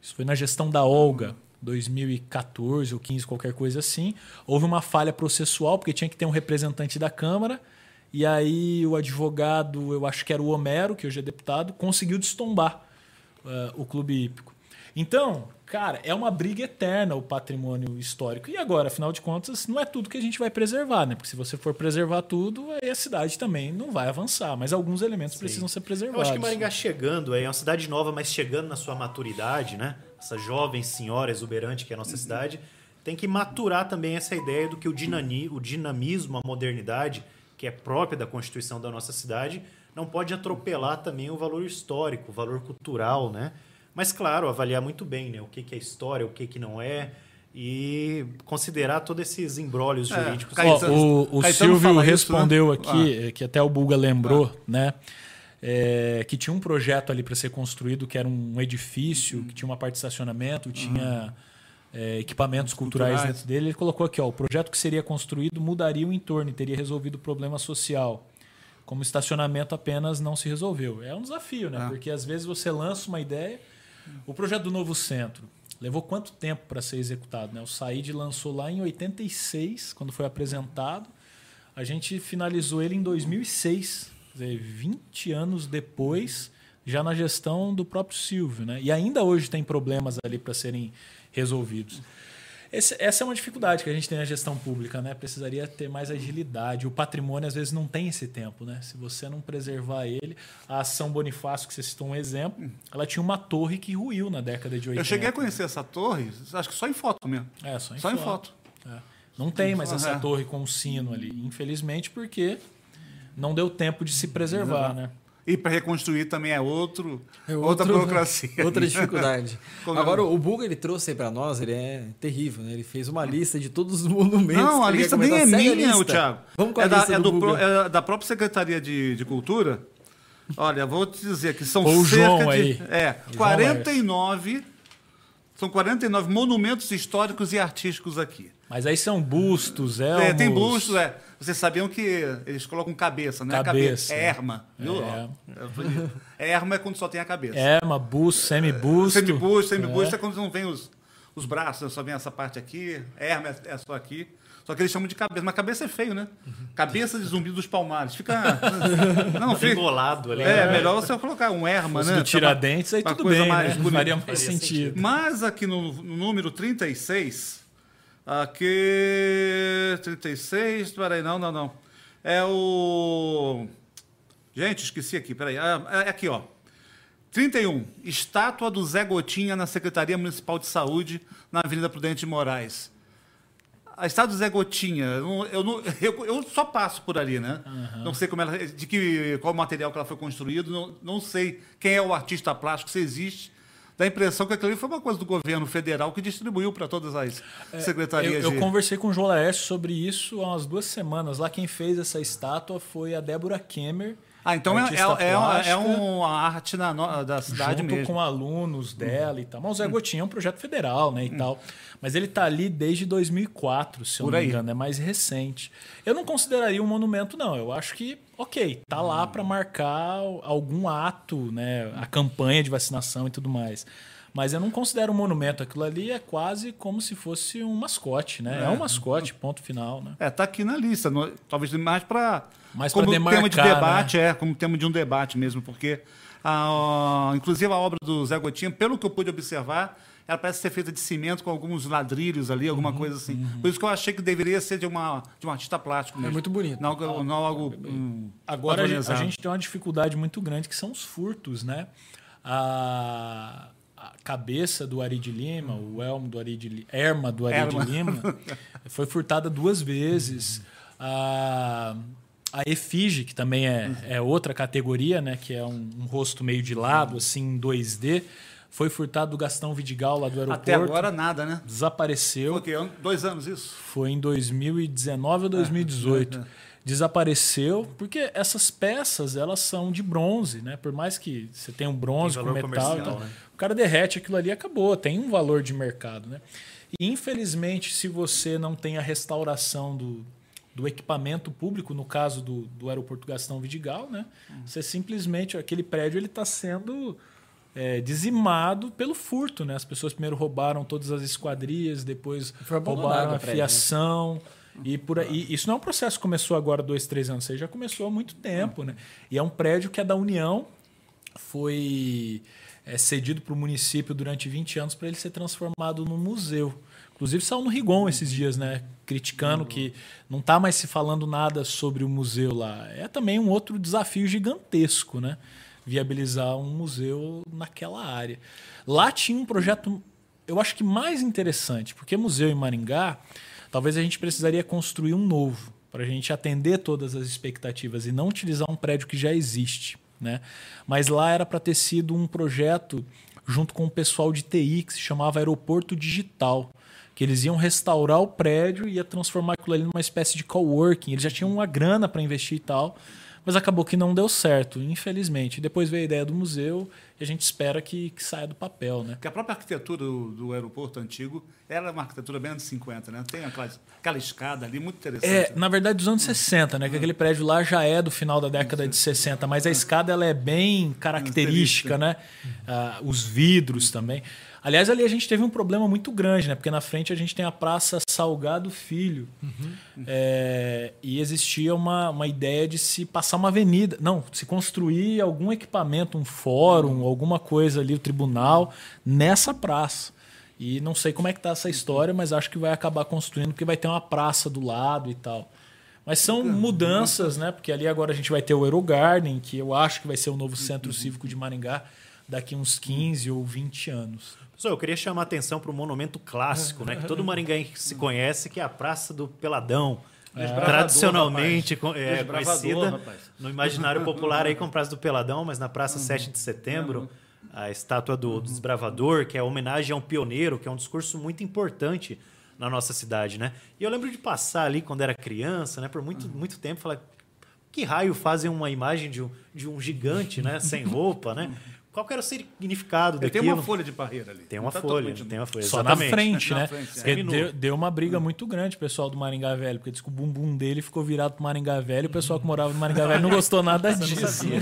Isso foi na gestão da Olga, 2014 ou 15, qualquer coisa assim. Houve uma falha processual, porque tinha que ter um representante da Câmara. E aí o advogado, eu acho que era o Homero, que hoje é deputado, conseguiu destombar eh, o Clube Hípico. Então, cara, é uma briga eterna o patrimônio histórico. E agora, afinal de contas, não é tudo que a gente vai preservar, né? Porque se você for preservar tudo, aí a cidade também não vai avançar. Mas alguns elementos precisam ser
Eu
preservados.
acho que Maringá chegando, é uma cidade nova, mas chegando na sua maturidade, né? Essa jovem senhora exuberante que é a nossa cidade, tem que maturar também essa ideia do que o, dinani, o dinamismo, a modernidade, que é própria da constituição da nossa cidade, não pode atropelar também o valor histórico, o valor cultural, né? Mas, claro, avaliar muito bem né? o que, que é história, o que, que não é, e considerar todos esses embrólios
É,
jurídicos.
Caetano-
o, o Silvio
fala isso, né?
respondeu aqui, eh, que até o Buga lembrou, né? é, que tinha um projeto ali para ser construído, que era um edifício, que tinha uma parte de estacionamento, tinha é, equipamentos culturais,
Culturais.
dentro dele. Ele colocou aqui, ó, o projeto que seria construído mudaria o entorno e teria resolvido o problema social. Como estacionamento apenas não se resolveu. É um desafio, né?
É.
Porque às vezes você lança uma ideia. O projeto do novo centro levou quanto tempo para ser executado? Né? O Said lançou lá em 86, quando foi apresentado. A gente finalizou ele em 2006, quer dizer, 20 anos depois, já na gestão do próprio Silvio. Né? E ainda hoje tem problemas ali para serem resolvidos. Esse- essa é uma dificuldade que a gente tem na gestão pública, né? Precisaria ter mais agilidade. O patrimônio, às vezes, não tem esse tempo, né? Se você não preservar ele, a ação Bonifácio, que você citou um exemplo, ela tinha uma torre que ruiu na década de 80.
Eu cheguei a conhecer essa torre, acho que só em foto mesmo.
É, só em
Só em
foto.
foto.
É. Não tem mais essa
É.
torre com o sino ali, infelizmente, porque não deu tempo de se preservar, né?
E para reconstruir também é outro,
É
outra
outro-
burocracia.
Outra dificuldade. Agora, o Buga ele trouxe aí pra nós, ele é terrível, né? Ele fez uma lista de todos os monumentos.
Não, a lista nem é minha, o. Thiago.
Vamos com a
é da,
lista
é
do,
pro- é da própria Secretaria de, de Cultura. Olha, vou te dizer que são
Ou
cerca
João
de
aí.
É,
João
49. São 49 monumentos históricos e artísticos aqui.
Mas aí são bustos,
É,
elmos...
tem bustos, é. Vocês sabiam que eles colocam cabeça, não é
Cabeça.
cabeça. É erma. Viu?
É.
É. bonito. Erma é quando só tem a cabeça.
Erma, busto, semibusto.
Semibusto, semibusto é. quando não vem os, os braços, né? só vem essa parte aqui. Erma é, é só aqui. Só que eles chamam de cabeça. Mas cabeça é feio, né? Cabeça de zumbi dos palmares. Fica. Não, fica.
Embolado ali.
É, melhor você colocar um erma,
Fosse
né?
do Tiradentes, aí
Uma
tudo
coisa
bem,
mais
né? Faria mais sentido.
Mas aqui no, no número 36, aqui. 36, peraí, não, não, não. É o. Gente, esqueci aqui, peraí. Ah, É aqui, ó. 31. Estátua do Zé Gotinha na Secretaria Municipal de Saúde, na Avenida Prudente de Moraes. A estátua do Zé Gotinha, eu, não- eu, eu- eu só passo por ali, né? Não sei como ela, de que, qual material que ela foi construído, não, não sei quem é o artista plástico, se existe. Dá a impressão que aquilo ali foi uma coisa do governo federal que distribuiu para todas as
Eu,
secretarias
eu
de...
conversei com o João Laércio sobre isso há umas duas semanas. Lá quem fez essa estátua foi a Débora Kemmer.
Ah, então é, é, é, uma- é uma arte na, da cidade
junto
mesmo.
com alunos dela e tal. Mas o Zé Gotinha é um projeto federal, né, e tal. Mas ele tá ali desde 2004, se eu
Por
não
aí.
me engano, é mais recente. Eu não consideraria um monumento, não. Eu acho que, ok, tá lá para marcar algum ato, né, a campanha de vacinação e tudo mais. Mas eu não considero um monumento. Aquilo ali é quase como se fosse um mascote, né? É, um mascote, ponto final, né?
É, tá aqui na lista. no- talvez mais para
Mais
como
pra
tema de
demarcar,
debate, é, como tema de um debate mesmo, porque a, inclusive a obra do Zé Gotinha, pelo que eu pude observar, ela parece ser feita de cimento com alguns ladrilhos ali,
Uhum,
alguma coisa assim. Por isso que eu achei que deveria ser de, uma, de um artista plástico mesmo.
muito bonito.
Não, algo- não algo hum,
Agora a gente, a gente tem uma dificuldade muito grande que são os furtos, né? A, a cabeça do Ari de Lima, o elmo do Ari de Li- Erma do Ari
Erma.
de Lima, foi furtada duas vezes. A, a efígie, que também é, é outra categoria, né? Que é um, um rosto meio de lado, assim, em 2D, foi furtado do Gastão Vidigal lá do aeroporto.
Até agora nada, né?
Desapareceu.
Foi o quê? Dois anos isso?
Foi em 2019 ou 2018. Desapareceu, porque essas peças elas são de bronze, né? Por mais que você tenha um bronze
Tem
com metal, então,
né?
O cara derrete aquilo ali e acabou, tem um valor de mercado, né? E infelizmente, se você não tem a restauração do, do equipamento público, no caso do, do aeroporto Gastão Vidigal, né? Você simplesmente aquele prédio ele está sendo é, dizimado pelo furto, né? As pessoas primeiro roubaram todas as esquadrias, depois roubaram a
prédio, né?
fiação. E por aí, isso não é um processo que começou agora, dois, três anos, isso já começou há muito tempo. Né? E é um prédio que é da União, foi é, cedido para o município durante 20 anos para ele ser transformado num museu. Inclusive saiu no Rigon esses dias, né? Criticando que não está mais se falando nada sobre o museu lá. É também um outro desafio gigantesco, né? Viabilizar um museu naquela área. Lá tinha um projeto, eu acho que mais interessante, porque museu em Maringá, talvez a gente precisaria construir um novo para a gente atender todas as expectativas e não utilizar um prédio que já existe. Né? Mas lá era para ter sido um projeto junto com o pessoal de TI que se chamava Aeroporto Digital, que eles iam restaurar o prédio e ia transformar aquilo ali numa espécie de coworking. Eles já tinham uma grana para investir e tal, mas acabou que não deu certo, infelizmente. Depois veio a ideia do museu e a gente espera que, que saia do papel, né?
Porque a própria arquitetura do, do aeroporto antigo era uma arquitetura bem anos 50, né? Tem aquela, aquela escada ali muito interessante.
É, na verdade, dos anos 60, né? Que aquele prédio lá já é do final da década de 60, mas a escada ela é bem característica, né? Ah, os vidros também. Aliás, ali a gente teve um problema muito grande, né? Porque na frente a gente tem a Praça Salgado Filho. É, e existia uma, uma ideia de se passar uma avenida. Não, se construir algum equipamento, um fórum, alguma coisa ali, o tribunal, nessa praça. E não sei como é que tá essa história, mas acho que vai acabar construindo, porque vai ter uma praça do lado e tal. Mas são mudanças, né? Porque ali agora a gente vai ter o Eurogarden, que eu acho que vai ser o novo centro cívico de Maringá daqui uns 15 ou 20 anos.
Pessoal, eu queria chamar a atenção para um monumento clássico, né? Que todo maringaense se conhece, que é a Praça do Peladão,
Desbravador,
tradicionalmente é, conhecida
rapaz.
no imaginário popular aí como Praça do Peladão, mas na Praça 7 de Setembro, a estátua do, do desbravador, que é homenagem a um pioneiro, que é um discurso muito importante na nossa cidade, né? E eu lembro de passar ali quando era criança, né, por muito, muito tempo, falar que raio fazem uma imagem de um, de um gigante, né, sem roupa, né? Qual que era o significado
Ele tem
daquilo?
uma folha de parreira ali.
Tem uma
tá
folha,
totalmente
tem uma folha.
Só na
exatamente.
frente,
Na
né?
frente, é.
Porque
Seminu.
deu, deu uma briga muito grande, o pessoal do Maringá Velho, porque disse que o bumbum dele ficou virado pro Maringá Velho e o pessoal que morava no Maringá Velho não gostou nada disso. né?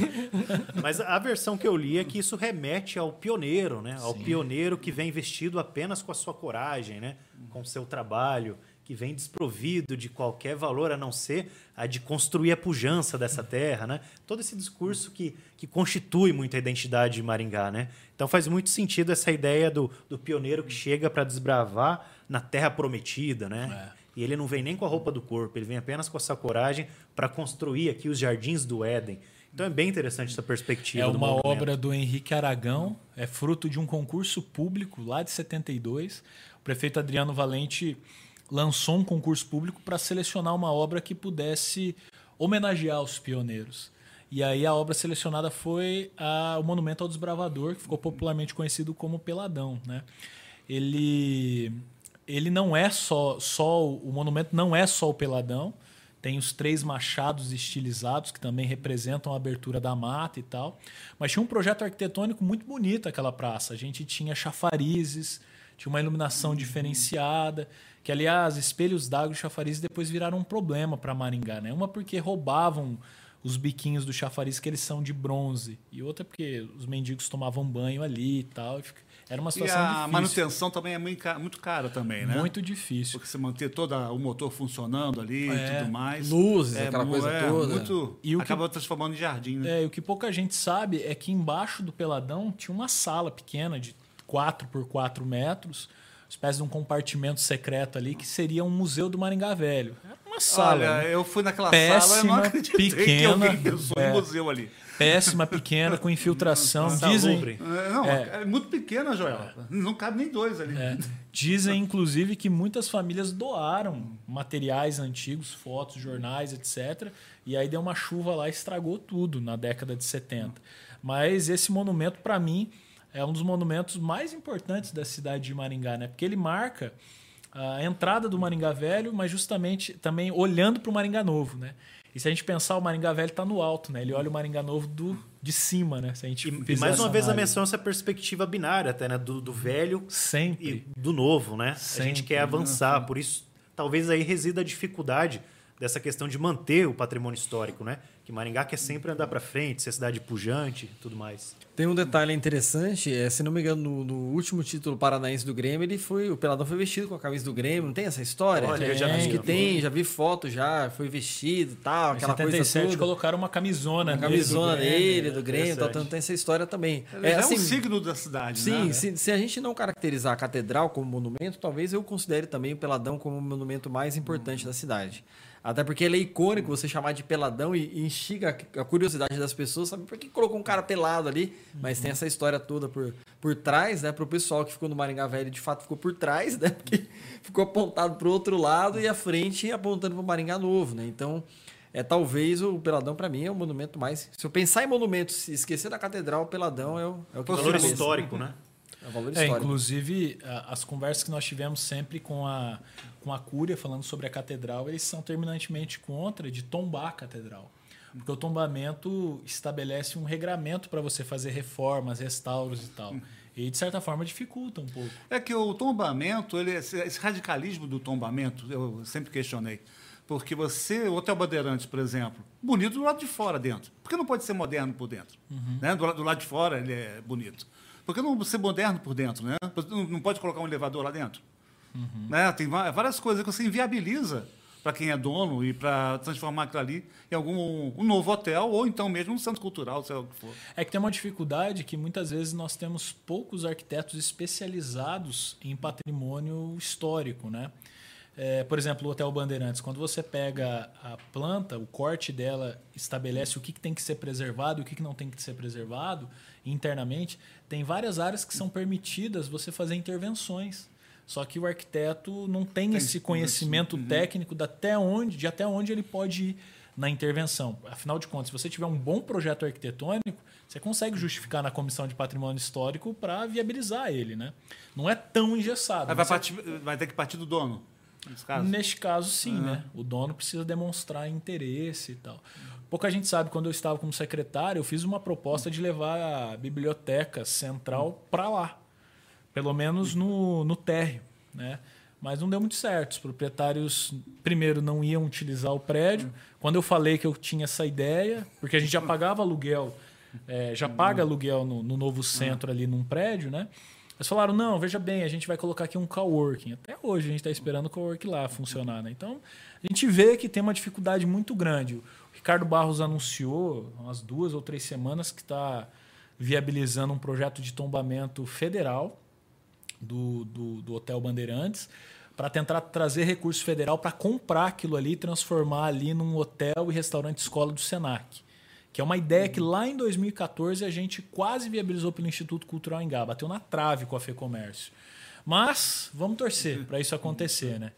Mas a versão que eu li é que isso remete ao pioneiro, né? Ao pioneiro que vem vestido apenas com a sua coragem, né? Com o seu trabalho, que vem desprovido de qualquer valor a não ser a de construir a pujança dessa terra, né? Todo esse discurso que, que constitui muito a identidade de Maringá, né? Então faz muito sentido essa ideia do, do pioneiro que chega para desbravar na terra prometida, né? E ele não vem nem com a roupa do corpo, ele vem apenas com essa coragem para construir aqui os jardins do Éden. Então é bem interessante essa perspectiva.
É
do
uma
movimento.
obra do Henrique Aragão, é fruto de um concurso público lá de 72. O prefeito Adriano Valente lançou um concurso público para selecionar uma obra que pudesse homenagear os pioneiros. E aí a obra selecionada foi a- o Monumento ao Desbravador, que ficou popularmente conhecido como Peladão. Né? Ele, ele não é só, só o monumento não é só o Peladão, tem os três machados estilizados que também representam a abertura da mata e tal. Mas tinha um projeto arquitetônico muito bonito aquela praça. A gente tinha chafarizes, tinha uma iluminação diferenciada, que aliás, espelhos d'água e chafarizes depois viraram um problema para Maringá, né? Uma porque roubavam os biquinhos do chafariz que eles são de bronze, e outra porque os mendigos tomavam banho ali e tal. e fica- Era uma
E
situação
a
difícil.
manutenção também é muito ca- muito cara também, né?
Muito difícil.
Porque você manter todo o motor funcionando ali
É.
e tudo mais.
Luzes,
é,
aquela coisa
é,
toda.
Muito,
E o que-
acaba transformando em jardim, né?
É, e o que pouca gente sabe é que embaixo do Peladão tinha uma sala pequena de 4 por 4 metros, espécie de um compartimento secreto ali, que seria um museu do Maringá Velho. Era uma sala.
Olha,
né?
eu fui naquela sala e não
Péssima,
que
pequena,
alguém pensou
é.
em museu ali.
Péssima, pequena, com infiltração. Dizem.
É, Não,
É.
é, muito pequena, Joel. Não cabe nem dois ali.
é, dizem, inclusive, que muitas famílias doaram materiais antigos, fotos, jornais, etc. E aí deu uma chuva lá e estragou tudo na década de 70. Mas esse monumento, para mim, é um dos monumentos mais importantes da cidade de Maringá, né? Porque ele marca a entrada do Maringá Velho, mas justamente também olhando para o Maringá Novo, né? E se a gente pensar, o Maringá Velho está no alto, né? Ele olha o Maringá Novo do, de cima, né? Se a gente
E, mais uma vez a
análise.
menção a essa perspectiva binária até, né? Do, do velho
Sempre.
e do novo, né? A
Sempre,
gente quer avançar, por isso talvez aí resida a dificuldade dessa questão de manter o patrimônio histórico, né? Que Maringá quer sempre andar para frente, ser cidade pujante, e tudo mais.
Tem um detalhe interessante, é, se não me engano, no, no último título paranaense do Grêmio, ele foi, o Peladão foi vestido com a camisa do Grêmio, não tem essa história?
Olha, eu já
Acho
vi,
que tem, já vi foto já, foi vestido e tal, aquela
77
coisa toda.
colocaram uma camisona
A
nele
camisona
do Grêmio.
dele, do Grêmio,
interessante.
então tem essa história também.
Ele é, um signo da cidade,
Sim,
né?
se, se a gente não caracterizar a catedral como monumento, talvez eu considere também o Peladão como o monumento mais importante da cidade. Até porque ele é icônico, você chamar de peladão e, instiga a curiosidade das pessoas, sabe por que colocou um cara pelado ali? Mas tem essa história toda por, por trás, né? Pro pessoal que ficou no Maringá Velho, de fato ficou por trás, né? Porque ficou apontado pro outro lado e a frente apontando pro Maringá Novo, né? Então, é talvez o Peladão para mim é o monumento mais. Se eu pensar em monumentos e esquecer da catedral, o Peladão é o, é o que
Valor histórico, né?
É o valor
É,
histórico.
inclusive, a- as conversas que nós tivemos sempre com a, com a Cúria, falando sobre a catedral, eles são terminantemente contra de tombar a catedral. Porque o tombamento estabelece um regramento para você fazer reformas, restauros e tal. E, de certa forma, dificulta um pouco.
É que o tombamento, ele, esse radicalismo do tombamento, eu sempre questionei. Porque você, o Hotel Bandeirantes, por exemplo, bonito do lado de fora dentro. Por que não pode ser moderno por dentro? Né? Do, do lado de fora ele é bonito. Por que não ser moderno por dentro? Né? Não, pode colocar um elevador lá dentro? Né? Tem va- várias coisas que você inviabiliza para quem é dono e para transformar aquilo ali em algum um novo hotel ou então mesmo um centro cultural, sei lá o que for.
É que tem uma dificuldade que muitas vezes nós temos poucos arquitetos especializados em patrimônio histórico, né? É, por exemplo, o Hotel Bandeirantes, quando você pega a planta, o corte dela estabelece o que, que tem que ser preservado e o que, que não tem que ser preservado internamente, tem várias áreas que são permitidas você fazer intervenções. Só que o arquiteto não tem, esse conhecimento
Uhum.
técnico de até onde, de até onde ele pode ir na intervenção. Afinal de contas, se você tiver um bom projeto arquitetônico, você consegue justificar na comissão de patrimônio histórico para viabilizar ele, né? Não é tão engessado.
Vai,
Você-
partir- vai ter que partir do dono, nesse caso.
Neste caso, sim, né? O dono precisa demonstrar interesse e tal. Pouca gente sabe, quando eu estava como secretário, eu fiz uma proposta de levar a biblioteca central para lá. Pelo menos no, no térreo, né? Mas não deu muito certo. Os proprietários, primeiro, não iam utilizar o prédio. Quando eu falei que eu tinha essa ideia, porque a gente já pagava aluguel, eh, já paga aluguel no, no novo centro ali num prédio, né? Eles falaram, não, veja bem, a gente vai colocar aqui um coworking. Até hoje a gente está esperando o coworking lá funcionar. Né? Então, a gente vê que tem uma dificuldade muito grande. O Ricardo Barros anunciou, umas duas ou três semanas, que está viabilizando um projeto de tombamento federal do, do, do Hotel Bandeirantes para tentar trazer recurso federal para comprar aquilo ali e transformar ali num hotel e restaurante escola do Senac. Que é uma ideia que lá em 2014 a gente quase viabilizou pelo Instituto Cultural Engá, bateu na trave com a FEComércio. Mas vamos torcer para isso acontecer, né?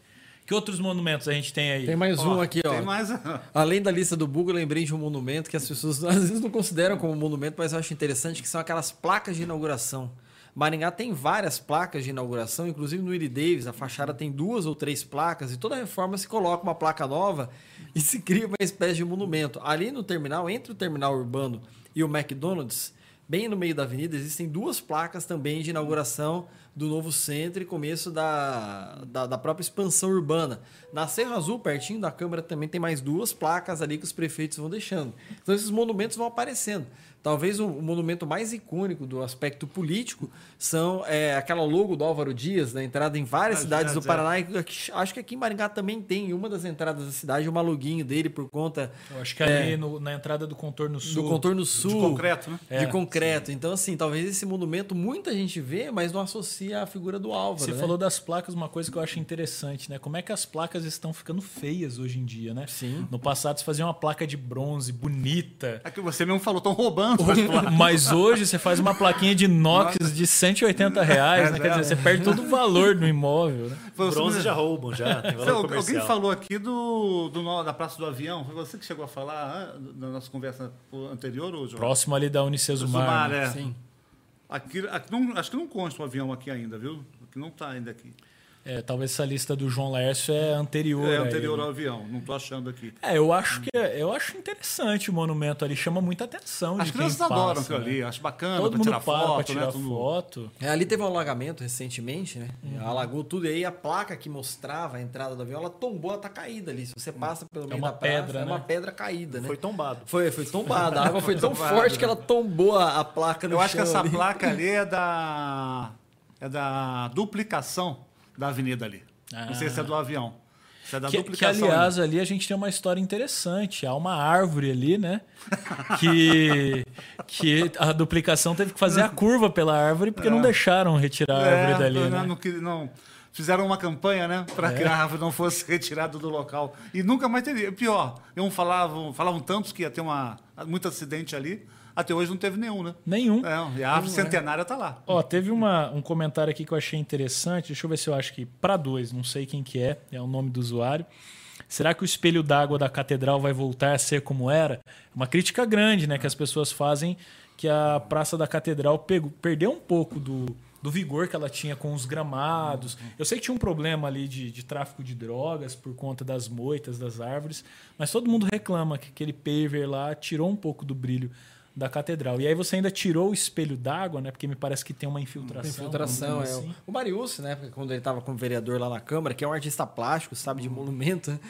Que outros monumentos a gente tem aí?
Tem mais um aqui, ó.
Tem mais.
Além da lista do Google, eu lembrei de um monumento que as pessoas às vezes não consideram como monumento, mas eu acho interessante, que são aquelas placas de inauguração. Maringá tem várias placas de inauguração, inclusive no Iri Davis, a fachada tem duas ou três placas, e toda reforma se coloca uma placa nova e se cria uma espécie de monumento. Ali no terminal, entre o terminal urbano e o McDonald's, bem no meio da avenida, existem duas placas também de inauguração do novo centro e começo da, da, da própria expansão urbana. Na Serra Azul, pertinho da Câmara, também tem mais duas placas ali que os prefeitos vão deixando. Então esses monumentos vão aparecendo. Talvez o, o monumento mais icônico do aspecto político são é, aquela logo do Álvaro Dias, na entrada em várias
Ah,
cidades
já,
do. Paraná. E aqui- acho que aqui em Maringá também tem, em uma das entradas da cidade, uma loguinho dele por conta
Eu acho que ali no- na entrada do contorno sul.
do contorno sul.
concreto, né?
De
É,
concreto. Então, assim, talvez esse monumento muita gente vê, mas não associa a figura do Álvaro.
Você
né?
falou das placas, uma coisa que eu acho interessante, né? Como é que as placas estão ficando feias hoje em dia, né?
Sim.
No passado se fazia uma placa de bronze bonita.
É que você mesmo falou, estão roubando placas.
Mas hoje você faz uma plaquinha de inox de 180 reais, né?
É,
Quer dizer, você perde todo o valor do imóvel, né?
Foi você
Bronze
mesmo.
já roubam, já. Tem
Você- alguém falou aqui do, do da Praça do Avião. Foi você que chegou a falar ah, na nossa conversa anterior, ou João?
Próximo ali da Unicesumar.
Zumar,
né?
é.
Sim.
Aqui, aqui não, acho que não consta um avião aqui ainda, viu? Que não está ainda aqui.
É, talvez essa lista do João Laércio é anterior.
É anterior ao avião, não estou achando aqui.
É, eu acho que eu acho interessante o monumento ali, chama muita atenção.
As
de quem
crianças adoram
passa,
aquilo
né?
ali, acho bacana
Todo
para
mundo
tirar
para
foto,
pra tirar
né?
foto.
É, ali teve um alagamento recentemente, né?
Uhum.
Alagou tudo e aí a placa que mostrava a entrada do avião, ela tombou, ela tá caída ali. Se você passa pelo meio
uma
da praça,
pedra,
é uma
né?
pedra caída, né?
Foi tombado.
Foi, foi tombada. A água foi tão forte que
né?
ela tombou a, a placa no
Eu acho que essa
ali.
placa ali é da, é da duplicação da avenida ali. Não sei se é do avião. Se é da
Que, que,
duplicação.
aliás, ali a gente tem uma história interessante. Há uma árvore ali, né? Que, que a duplicação teve que fazer a curva pela árvore porque não deixaram retirar a
É,
árvore dali.
não,
né?
não, não- fizeram uma campanha, né, para que a árvore não fosse retirada do local e nunca mais teria. Pior, um falavam, falavam tantos que ia ter uma muito acidente ali. Até hoje não teve nenhum, né?
Nenhum.
É, e a árvore centenária está lá.
Ó, teve uma, um comentário aqui que eu achei interessante. Deixa eu ver se eu acho que para dois, não sei quem que é, é o nome do usuário. Será que o espelho d'água da catedral vai voltar a ser como era? Uma crítica grande, né, que as pessoas fazem que a Praça da Catedral pegou- perdeu um pouco do, do vigor que ela tinha com os gramados. Eu sei que tinha um problema ali de, de tráfico de drogas por conta das moitas, das árvores, mas todo mundo reclama que aquele paver lá tirou um pouco do brilho da catedral. E aí você ainda tirou o espelho d'água, né? Porque me parece que tem uma infiltração.
Infiltração,
alguma
é.
assim.
O Mariucci, né? porque Quando ele estava como vereador lá na Câmara, que é um artista plástico, sabe, de monumento,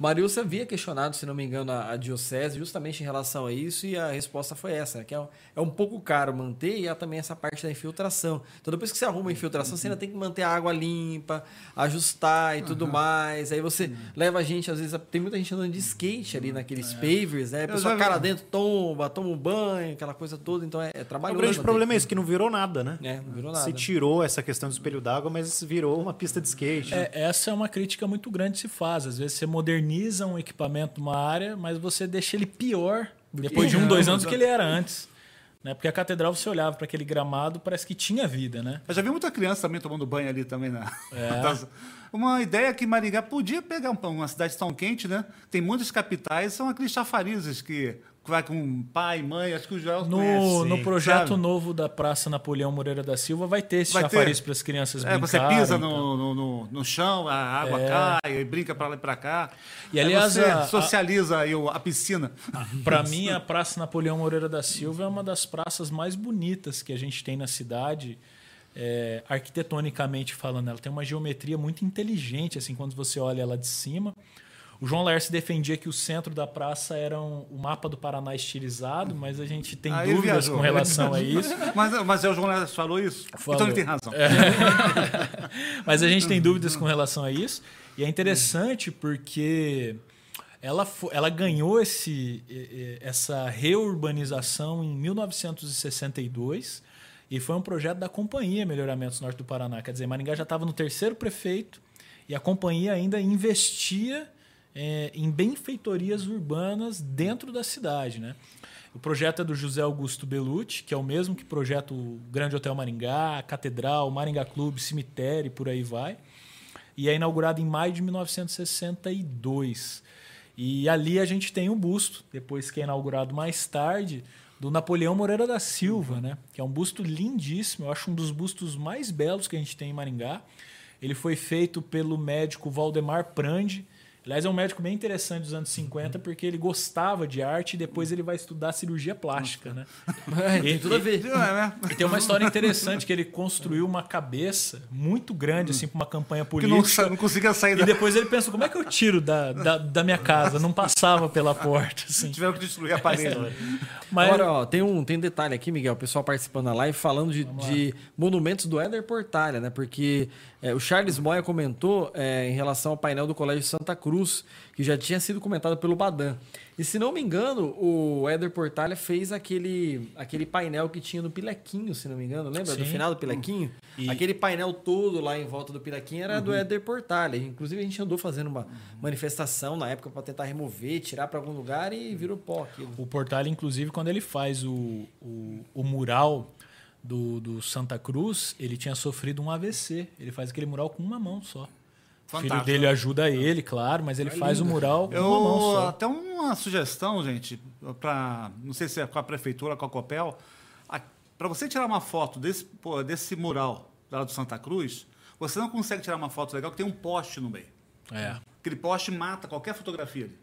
né? Mariucci havia questionado, se não me engano, a, a diocese justamente em relação a isso, e a resposta foi essa, né? que é um, é um pouco caro manter e há também essa parte da infiltração. Então, depois que você arruma a infiltração, você ainda tem que manter a água limpa, ajustar e tudo mais. Aí você leva a gente, às vezes, a- tem muita gente andando de skate ali naqueles pavers, né? A pessoa
já vi.
cara dentro tomba, toma um banho, aquela coisa toda, então é, é
O
trabalhoso.
grande
manter.
problema é isso, que não virou nada, né?
É, não virou nada.
Se tirou essa questão do espelho d'água, mas virou uma pista de skate.
É, essa é uma crítica muito grande que se faz. Às vezes você moderniza um equipamento numa área, mas você deixa ele pior depois de um, dois anos do que ele era antes. Né? Porque a catedral, você olhava para aquele gramado, parece que tinha vida, né?
Eu já vi muita criança também tomando banho ali também, né?
É.
Uma ideia que Maringá podia pegar um- uma cidade tão quente, né? Tem muitas capitais, são aqueles chafarizes que vai com pai, mãe, acho que o Joel
No,
conhece.
no projeto
sabe?
novo da Praça Napoleão Moreira da Silva vai ter esse
Vai ter.
chafariz para as crianças
É, você
brincarem.
pisa
e tal.
no, no, no, chão, a água
É.
cai, e brinca para lá e para cá.
E,
Aí
aliás,
você
a- a-
socializa aí o- a piscina.
Para mim, a Praça Napoleão Moreira da Silva é uma das praças mais bonitas que a gente tem na cidade, é, arquitetonicamente falando. Ela tem uma geometria muito inteligente, assim, quando você olha ela de cima. O João Laércio defendia que o centro da praça era um- o mapa do Paraná estilizado, mas a gente tem
Aí
dúvidas
viajou.
com relação a isso.
Mas, mas é o João Neves falou isso?
Falou.
Então ele tem razão.
Mas a gente tem dúvidas com relação a isso. E é interessante porque ela, ela ganhou esse, essa reurbanização em 1962 e foi um projeto da Companhia Melhoramentos Norte do Paraná. Quer dizer, Maringá já estava no terceiro prefeito e a companhia ainda investia eh, em benfeitorias urbanas dentro da cidade. Né? O projeto é do José Augusto Belucci, que é o mesmo que projeta o Grande Hotel Maringá, a Catedral, o Maringá Clube, cemitério e por aí vai. E é inaugurado em maio de 1962. E ali a gente tem um busto, depois que é inaugurado mais tarde, do Napoleão Moreira da Silva, né? que é um busto lindíssimo, eu acho um dos bustos mais belos que a gente tem em Maringá. Ele foi feito pelo médico Valdemar Prandi. Aliás, é um médico bem interessante dos anos 50, porque ele gostava de arte e depois ele vai estudar cirurgia plástica. Né?
tem tudo a ver.
É, né?
E tem uma história interessante que ele construiu uma cabeça muito grande assim para uma campanha
Que não,
política.
sa- não conseguia sair
E
da...
depois ele pensou, como é que eu tiro da, da, da minha casa? Não passava pela porta. Assim.
Tiveram que destruir a parede.
Mas
Agora, ó, tem um, tem um detalhe aqui, Miguel, o pessoal participando da live, falando de, de monumentos do Éder Portalha, né? Porque é, o Charles Moya comentou é, em relação ao painel do Colégio Santa Cruz, que já tinha sido comentado pelo Badan. E se não me engano, o Éder Portalha fez aquele, aquele painel que tinha no Pilequinho, se não me engano, lembra? Do
Sim.
final do Pilequinho?
E-
Aquele painel todo lá em volta do Pilequinho era do Éder Portalha. Inclusive, a gente andou fazendo uma manifestação na época para tentar remover, tirar para algum lugar e virou pó aquilo.
o Portal, inclusive, quando ele faz o, o, o mural do, do Santa Cruz, ele tinha sofrido um AVC. Ele faz aquele mural com uma mão só. O filho
Fantástico.
dele ajuda ele, claro, mas ele faz o mural com uma mão
Eu
só.
até uma sugestão, gente, para não sei se é com a prefeitura, com a Copel, para você tirar uma foto desse pô, desse mural lá do Santa Cruz, você não consegue tirar uma foto legal que tem um poste no meio.
É.
Aquele poste mata qualquer fotografia ali.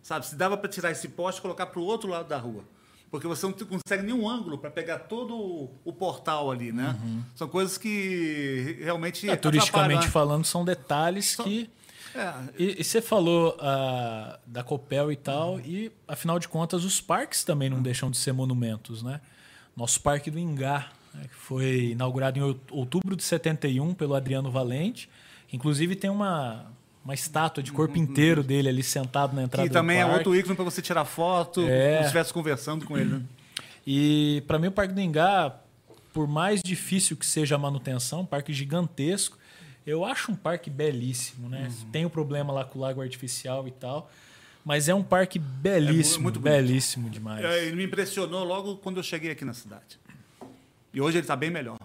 Sabe? Se dava para tirar esse poste e colocar para o outro lado da rua. Porque você não consegue nenhum ângulo para pegar todo o, portal ali, né? São coisas que realmente.
É, turisticamente
né?
falando, são detalhes que
É,
E, e você falou ah, da Copel e tal, e afinal de contas os parques também não deixam de ser monumentos, né? Nosso Parque do Ingá, né, que foi inaugurado em out- outubro de 71 pelo Adriano Valente, inclusive tem uma, uma estátua de corpo inteiro dele ali sentado na entrada
que também
do
é
parque.
outro ícone para você tirar foto,
É.
como se estivesse conversando com ele. Né?
E para mim o Parque do Ingá, por mais difícil que seja a manutenção, um parque gigantesco, eu acho um parque belíssimo, né?
Uhum.
Tem o problema lá com o lago artificial e tal, mas é um parque belíssimo,
muito bonito.
belíssimo demais.
É, Ele me impressionou logo quando eu cheguei aqui na cidade. E hoje ele está bem melhor.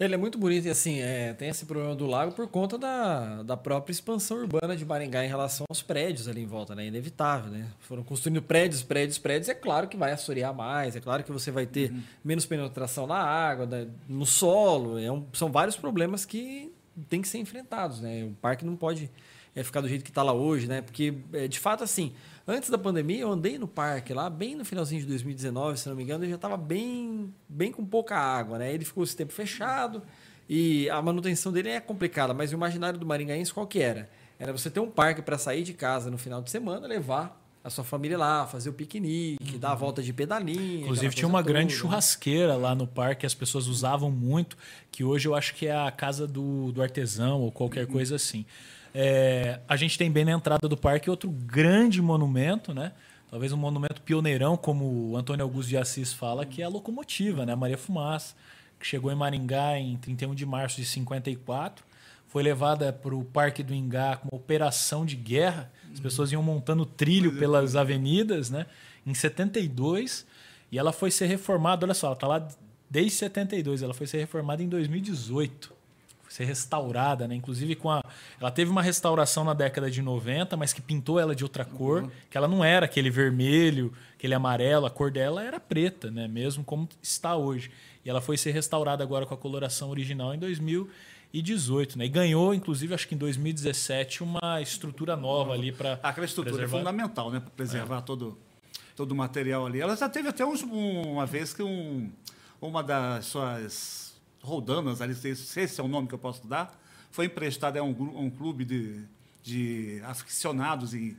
Ele é muito bonito e assim, é, tem esse problema do lago por conta da, da própria expansão urbana de Maringá em relação aos prédios ali em volta, né? Inevitável, né? Foram construindo prédios, prédios, prédios. É claro que vai assorear mais, é claro que você vai ter menos penetração na água, da- no solo. É um- são vários problemas que têm que ser enfrentados, né? O parque não pode é, ficar do jeito que está lá hoje, né? Porque, é, de fato, assim, antes da pandemia, eu andei no parque lá, bem no finalzinho de 2019, se não me engano, ele já estava bem, bem com pouca água, né? Ele ficou esse tempo fechado e a manutenção dele é complicada, mas o imaginário do maringaense qual que era? Era você ter um parque para sair de casa no final de semana, levar a sua família lá, fazer o piquenique, dar a volta de pedalinho.
Inclusive tinha uma grande
toda, né?
churrasqueira lá no parque, as pessoas usavam muito, que hoje eu acho que é a casa do, do artesão ou qualquer
Uhum.
coisa assim. É, a gente tem bem na entrada do parque outro grande monumento, né? Talvez um monumento pioneirão, como o Antônio Augusto de Assis fala, que é a locomotiva, né? A Maria Fumaça, que chegou em Maringá em 31 de março de 54. Foi levada para o Parque do Ingá com uma operação de guerra. As pessoas iam montando trilho pelas avenidas, né? Em 72. E ela foi ser reformada, olha só, ela está lá desde 72, ela foi ser reformada em 2018. Ser restaurada, né? Inclusive com a. Ela teve uma restauração na década de 90, mas que pintou ela de outra cor, que ela não era aquele vermelho, aquele amarelo, a cor dela era preta, né? Mesmo como está hoje. E ela foi ser restaurada agora com a coloração original em 2018, né? E ganhou, inclusive, acho que em 2017, uma estrutura nova ali para.
Aquela estrutura
preservar.
é fundamental, né? Para preservar todo, todo o material ali. Ela já teve até uns- um- uma vez que um, uma das suas roldanas, se se esse é o nome que eu posso dar, foi emprestada a um, um clube de, de aficionados em,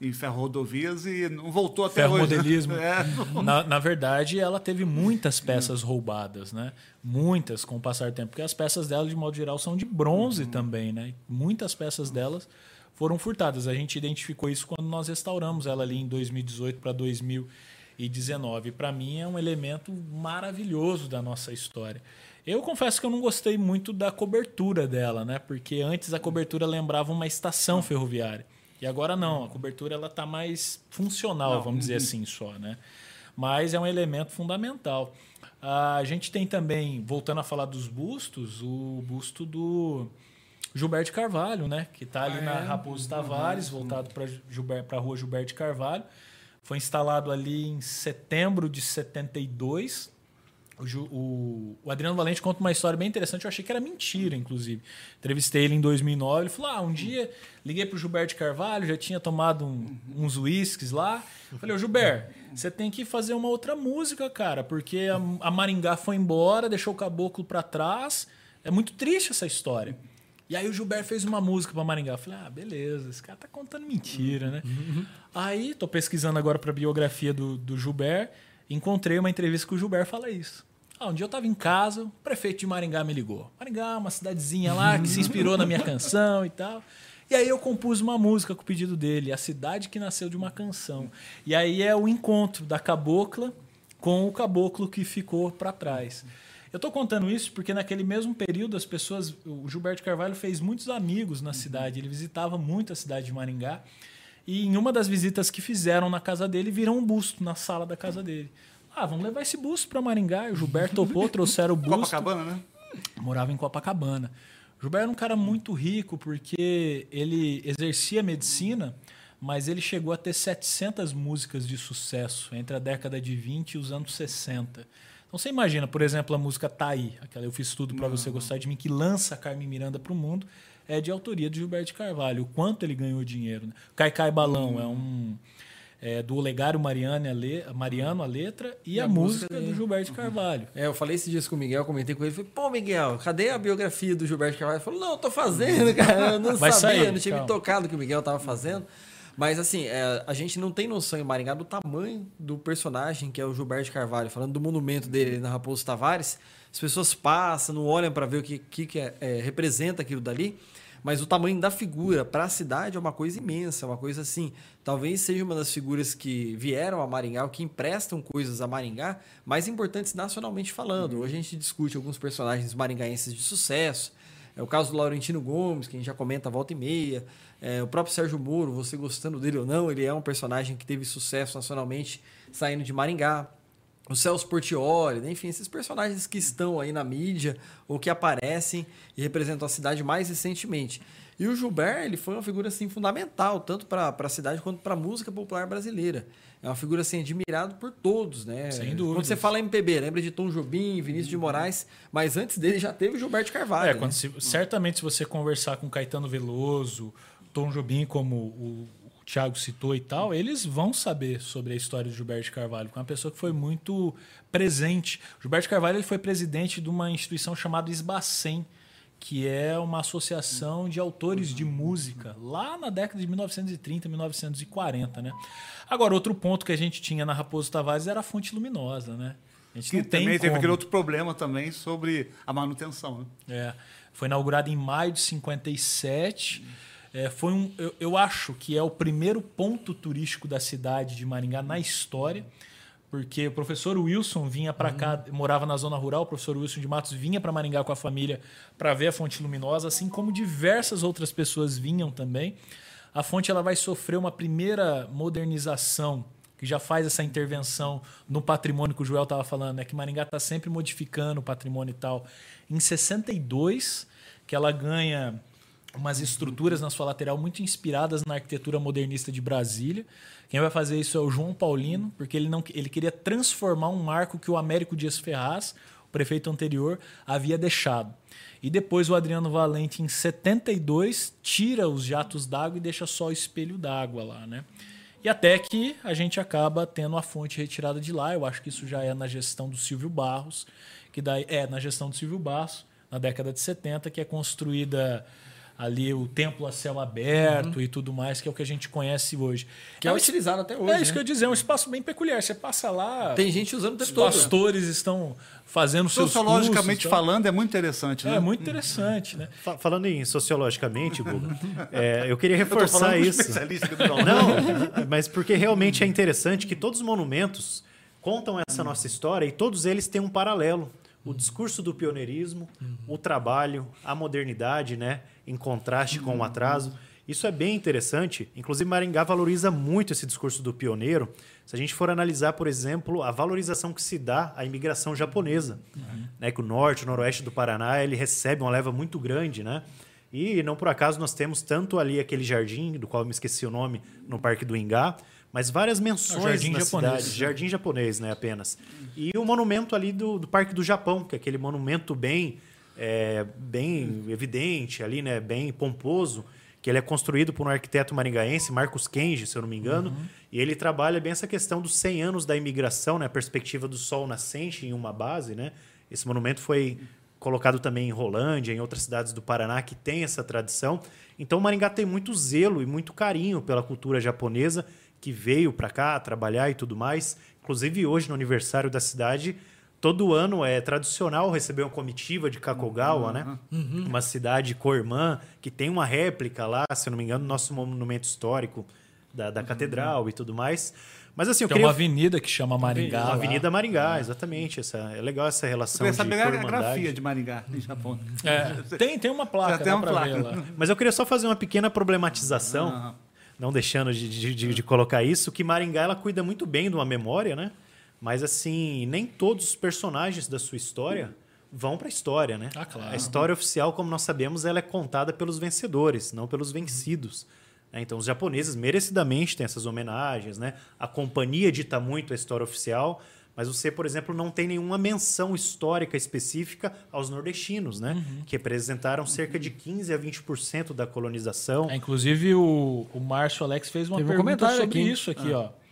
em ferrovias e não voltou até hoje. né?
Ferromodelismo.
É.
Na, na verdade, ela teve muitas peças roubadas, né? Muitas com o passar do tempo, porque as peças dela, de modo geral, são de bronze também, né? Muitas peças delas foram furtadas. A gente identificou isso quando nós restauramos ela ali em 2018 para 2019. Para mim é um elemento maravilhoso da nossa história. Eu confesso que eu não gostei muito da cobertura dela, né? Porque antes a cobertura lembrava uma estação ferroviária. E agora não, a cobertura ela tá mais funcional, vamos dizer assim só, né? Mas é um elemento fundamental. A gente tem também, voltando a falar dos bustos, o busto do Gilberto Carvalho, né? Que está ali na Raposo Tavares, voltado para a rua Gilberto Carvalho. Foi instalado ali em setembro de 72. O, o- o Adriano Valente conta uma história bem interessante. Eu achei que era mentira, inclusive. Entrevistei ele em 2009. Ele falou: Ah, um dia liguei pro Gilberto Carvalho, já tinha tomado um- uns uísques lá. Falei: Ô Gilberto, você tem que fazer uma outra música, cara, porque a, a Maringá foi embora, deixou o caboclo pra trás. É muito triste essa história. E aí o Gilberto fez uma música pra Maringá. Eu falei, ah, beleza, esse cara tá contando mentira, né? Aí, tô pesquisando agora pra biografia do, do Gilberto, encontrei uma entrevista que o Gilberto fala isso. Ah, um dia eu tava em casa, o prefeito de Maringá me ligou. Maringá, uma cidadezinha lá que se inspirou na minha canção e tal. E aí eu compus uma música com o pedido dele, A Cidade que Nasceu de uma Canção. E aí é o encontro da cabocla com o caboclo que ficou para trás. Eu estou contando isso porque naquele mesmo período as pessoas, o Gilberto Carvalho fez muitos amigos na cidade, ele visitava muito a cidade de Maringá. E em uma das visitas que fizeram na casa dele, viram um busto na sala da casa dele. Ah, vamos levar esse busto para Maringá. O Gilberto topou, trouxeram o busto
Copacabana, né?
morava em Copacabana. O Gilberto era um cara muito rico porque ele exercia medicina, mas ele chegou a ter 700 músicas de sucesso entre a década de 20 e os anos 60. Então você imagina, por exemplo, a música Tá Aí, aquela Eu Fiz Tudo para Você Gostar de Mim, que lança a Carmen Miranda para o mundo, é de autoria de Gilberto Carvalho. O quanto ele ganhou dinheiro. Né? Cai Cai Balão é um. É, do Olegário Mariano a, le, Mariano, a letra, e, a, música,
dele.
do Gilberto Carvalho.
É, eu falei esses dias com o Miguel, comentei com ele, falei, pô, Miguel, cadê a biografia do Gilberto Carvalho? Ele falou, não, eu tô fazendo, cara, eu não
Vai
sabia,
sair,
não tinha me tocado que o Miguel tava fazendo. Mas assim, é, a gente não tem noção em Maringá do tamanho do personagem que é o Gilberto Carvalho. Falando do monumento dele na Raposo Tavares, as pessoas passam, não olham para ver o que, que, que é- é, representa aquilo dali. Mas o tamanho da figura para a cidade é uma coisa imensa, é uma coisa assim. Talvez seja uma das figuras que vieram a Maringá, ou que emprestam coisas a Maringá, mais importantes nacionalmente falando. Hoje a gente discute alguns personagens maringaenses de sucesso. É o caso do Laurentino Gomes, que a gente já comenta volta e meia. É, o próprio Sérgio Moro, você gostando dele ou não, ele é um personagem que teve sucesso nacionalmente saindo de Maringá o Celso Portioli, né? enfim, esses personagens que estão aí na mídia ou que aparecem e representam a cidade mais recentemente. E o Gilberto, ele foi uma figura assim fundamental, tanto para a cidade quanto para a música popular brasileira. É uma figura assim admirado por todos, né?
Sem
Quando
dúvidas.
você fala MPB, lembra de Tom Jobim, Vinícius de Moraes, mas antes dele já teve o Gilberto Carvalho.
É,
né?
quando se- certamente se você conversar com Caetano Veloso, Tom Jobim, como o Thiago citou e tal, eles vão saber sobre a história do Gilberto Carvalho, que é uma pessoa que foi muito presente. Gilberto Carvalho ele foi presidente de uma instituição chamada Esbacem, que é uma associação de autores de música, lá na década de 1930, 1940, né? Agora, outro ponto que a gente tinha na Raposo Tavares era a fonte luminosa, né? A gente
Que também teve
como.
aquele outro problema também sobre a manutenção. Né?
É, foi inaugurado em maio de 57. É, foi um, eu, eu acho que é o primeiro ponto turístico da cidade de Maringá na história, porque o professor Wilson vinha para cá, morava na zona rural, o professor Wilson de Matos vinha para Maringá com a família para ver a fonte luminosa, assim como diversas outras pessoas vinham também. A fonte ela vai sofrer uma primeira modernização que já faz essa intervenção no patrimônio que o Joel estava falando, né? que Maringá está sempre modificando o patrimônio e tal. Em 62, que ela ganha umas estruturas na sua lateral muito inspiradas na arquitetura modernista de Brasília. Quem vai fazer isso é o João Paulino, porque ele, não, ele queria transformar um marco que o Américo Dias Ferraz, o prefeito anterior, havia deixado. E depois o Adriano Valente, em 72, tira os jatos d'água e deixa só o espelho d'água lá, né? E até que a gente acaba tendo a fonte retirada de lá. Eu acho que isso já é na gestão do Silvio Barros, que daí é na gestão do Silvio Barros, na década de 70, que é construída ali o templo a céu aberto uhum. e tudo mais, que é o que a gente conhece hoje.
Que é, é utilizado até hoje.
É isso né? que eu ia dizer, é um espaço bem peculiar. Você passa lá.
Tem gente usando o
tempo todo. Os pastores estão fazendo seus
Sociologicamente cursos, falando, é muito interessante, né?
É muito interessante, né?
Falando em sociologicamente, Buga, é, eu queria reforçar eu isso. Não, mas porque realmente é interessante que todos os monumentos contam essa nossa história e todos eles têm um paralelo o discurso do pioneirismo, uhum. o trabalho, a modernidade, né, em contraste com o atraso. Isso é bem interessante. Inclusive, Maringá valoriza muito esse discurso do pioneiro. Se a gente for analisar, por exemplo, a valorização que se dá à imigração japonesa, uhum. né, que o norte, o noroeste do Paraná, ele recebe uma leva muito grande, né? E não por acaso nós temos tanto ali aquele jardim, do qual eu me esqueci o nome, no Parque do Ingá, mas várias menções jardim na japonês. cidade. Jardim japonês, né, apenas. E o monumento ali do, do Parque do Japão, que é aquele monumento bem, é, bem evidente ali, né, bem pomposo, que ele é construído por um arquiteto maringaense, Marcos Kenji, se eu não me engano, uhum. e ele trabalha bem essa questão dos 100 anos da imigração, né, a perspectiva do sol nascente em uma base, né? Esse monumento foi colocado também em Rolândia, em outras cidades do Paraná que tem essa tradição. Então, Maringá tem muito zelo e muito carinho pela cultura japonesa que veio para cá trabalhar e tudo mais. Inclusive, hoje, no aniversário da cidade, todo ano é tradicional receber uma comitiva de Kakogawa, né? uhum. né? Uhum. Uma cidade co-irmã que tem uma réplica lá, se não me engano, nosso monumento histórico da, da uhum. catedral e tudo mais. Mas assim, eu
tem
queria...
uma avenida que chama Maringá. Uma
Avenida Maringá, exatamente. Essa, é legal essa relação. Eu
queria saber a grafia de Maringá em Japão.
É, tem, tem uma placa, tem uma placa.
Mas eu queria só fazer uma pequena problematização. Não deixando de, de, de, de, colocar isso, que Maringá ela cuida muito bem de uma memória, né? Mas assim, nem todos os personagens da sua história vão para a história, né?
Ah, claro.
A história oficial, como nós sabemos, ela é contada pelos vencedores, não pelos vencidos. Né? Então, os japoneses merecidamente têm essas homenagens, né? A companhia dita muito a história oficial, mas você, por exemplo, não tem nenhuma menção histórica específica aos nordestinos, né? Uhum. Que representaram cerca de 15 a 20% da colonização.
É, inclusive, o, o Márcio Alex fez uma Teve pergunta um sobre aqui. isso aqui, ah. ó.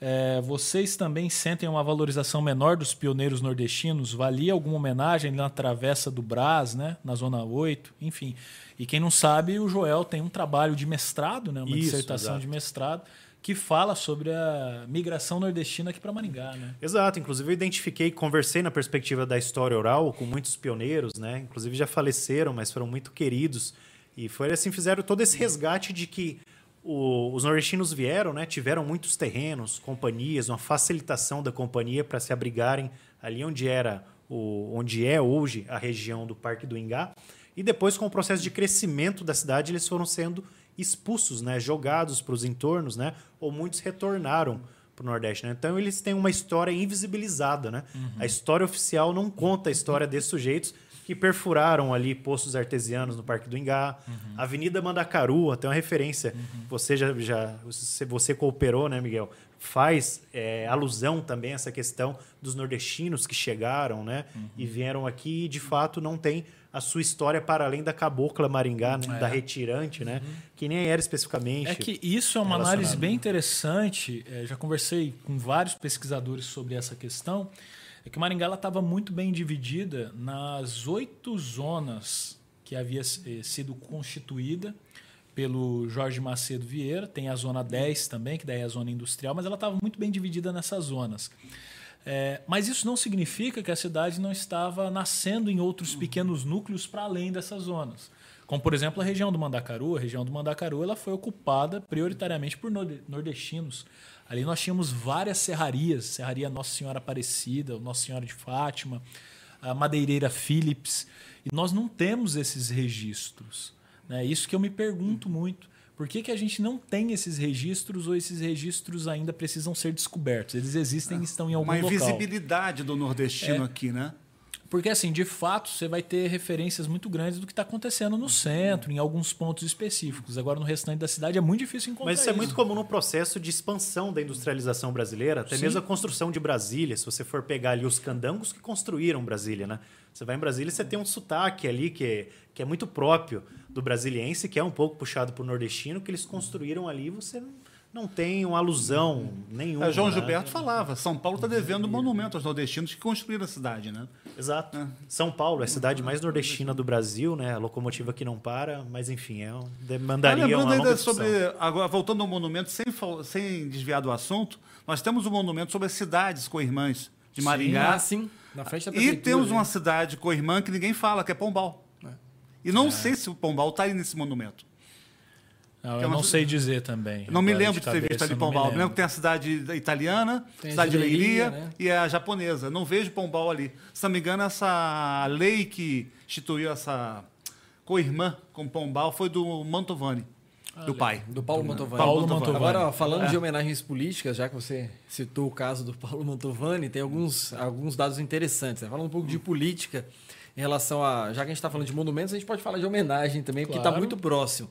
É, vocês também sentem uma valorização menor dos pioneiros nordestinos? Valia alguma homenagem na Travessa do Brás, né? na Zona 8? Enfim. E quem não sabe, o Joel tem um trabalho de mestrado, né? uma Isso, dissertação exato. de mestrado, que fala sobre a migração nordestina aqui para Maringá, né?
Exato. Inclusive eu identifiquei, conversei na perspectiva da história oral com muitos pioneiros, né? Inclusive já faleceram, mas foram muito queridos. E foi assim fizeram todo esse resgate de que o, os nordestinos vieram, né? Tiveram muitos terrenos, companhias, uma facilitação da companhia para se abrigarem ali onde era o, onde é hoje a região do Parque do Ingá. E depois, com o processo de crescimento da cidade, eles foram sendo expulsos, né, jogados para os entornos, né, ou muitos retornaram para o Nordeste. Né? Então eles têm uma história invisibilizada. Né? Uhum. A história oficial não conta a história desses sujeitos que perfuraram ali poços artesianos no Parque do Ingá, uhum. Avenida Mandacaru, até uma referência. Uhum. Você já, já você cooperou, né, Miguel? Faz é, alusão também a essa questão dos nordestinos que chegaram, né, uhum. e vieram aqui e de fato não tem a sua história para além da cabocla Maringá, né? é. da retirante, né? Uhum. Que nem era especificamente.
É que isso é uma análise bem interessante. É, já conversei com vários pesquisadores sobre essa questão. É que Maringá estava muito bem dividida nas oito zonas que havia eh, sido constituída pelo Jorge Macedo Vieira. Tem a zona 10 também, que daí é a zona industrial, mas ela estava muito bem dividida nessas zonas. É, mas isso não significa que a cidade não estava nascendo em outros pequenos núcleos para além dessas zonas. Como, por exemplo, a região do Mandacaru. A região do Mandacaru ela foi ocupada prioritariamente por nordestinos. Ali nós tínhamos várias serrarias, Serraria Nossa Senhora Aparecida, Nossa Senhora de Fátima, a Madeireira Philips, e nós não temos esses registros. Né? Isso que eu me pergunto muito Por que, que a gente não tem esses registros ou esses registros ainda precisam ser descobertos? Eles existem e estão em algum
Uma
local.
invisibilidade do nordestino
É.
aqui, né?
Porque, assim, de fato, você vai ter referências muito grandes do que está acontecendo no centro, em alguns pontos específicos. Agora, no restante da cidade, é muito difícil encontrar
Mas isso é muito comum no processo de expansão da industrialização brasileira, até
Sim.
mesmo a construção de Brasília. Se você for pegar ali os candangos que construíram Brasília, né? Você vai em Brasília, você tem um sotaque ali que é, que é muito próprio do brasiliense, que é um pouco puxado pro nordestino, que eles construíram ali, você não- não tem uma alusão nenhuma.
É, João
né?
Gilberto falava, São Paulo está devendo um monumento aos nordestinos que construíram a cidade, né?
Exato. São Paulo é a cidade mais nordestina do Brasil, né? A locomotiva que não para, mas enfim, é um,
Ah,
demandaria
lembrando
uma longa
sobre. Agora, voltando ao monumento, sem, sem desviar do assunto, nós temos um monumento sobre as cidades co-irmãs de Maringá.
Ah, sim. Na frente da
E temos
né?
uma cidade co-irmã que ninguém fala, que é Pombal. E não sei se o Pombal está aí nesse monumento.
Não,
é
eu não sei dizer também.
Não me lembro de ter visto ali Pombal. Me lembro
lembro.
que tem a cidade italiana,
Tem a
cidade de
de Leiria,
Leiria
né?
e a japonesa. Não vejo Pombal ali. Se não me engano, essa lei que instituiu essa co-irmã com Pombal foi do Mantovani, do pai.
Do Paulo Mantovani.
Paulo Mantovani.
Agora, ó, falando
É.
de homenagens políticas, já que você citou o caso do Paulo Mantovani, tem alguns, alguns dados interessantes. Né? Falando um pouco de política em relação a. Já que a gente está falando de monumentos, a gente pode falar de homenagem também, porque está muito próximo.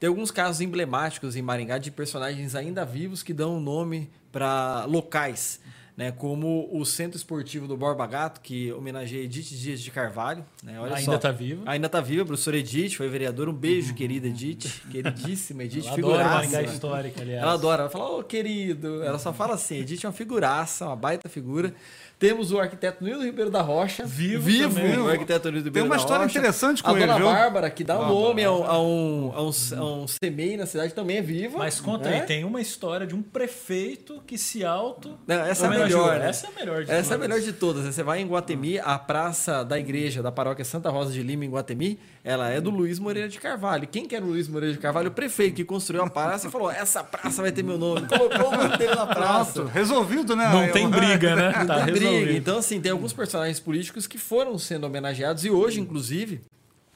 Tem alguns casos emblemáticos em Maringá de personagens ainda vivos que dão nome para locais. Né, como o Centro Esportivo do Borba Gato, que homenageia Edith Dias de Carvalho. Né? Olha
Ainda
só.
tá viva.
Ainda tá viva, a professora Edith, foi vereadora. Um beijo, querida Edith. Queridíssima Edith,
Ela adora
figuraça.
Maringá histórica, aliás.
Ela adora, ela fala, ô querido. Ela só fala assim: Edith é uma figuraça, uma baita figura. Temos o arquiteto Nildo Ribeiro da Rocha.
Vivo
Vivo
também.
o arquiteto Nildo
Tem
Ribeiro
uma
da
história
Rocha.
interessante com
a
ele,
dona
viu?
Bárbara, que dá
Ah,
nome a um, a um, a um, a um CMEI na cidade, também é viva.
Mas conta
né?
aí, tem uma história de um prefeito que se auto.
Não, essa é a
homenageou.
melhor, né?
Essa é a melhor de
Essa é a
todas.
melhor de todas. né? Você vai em Guatemi, a praça da igreja da paróquia Santa Rosa de Lima, em Guatemi, ela é do Luiz Moreira de Carvalho. Quem que era o Luiz Moreira de Carvalho? O prefeito que construiu a praça e falou: essa praça vai ter meu nome. Colocou o nome dele na praça.
Pronto, resolvido, né?
Não tem briga, né?
Não
Tá
tem briga.
Resolvido.
Então, assim, tem alguns personagens políticos que foram sendo homenageados e hoje, inclusive,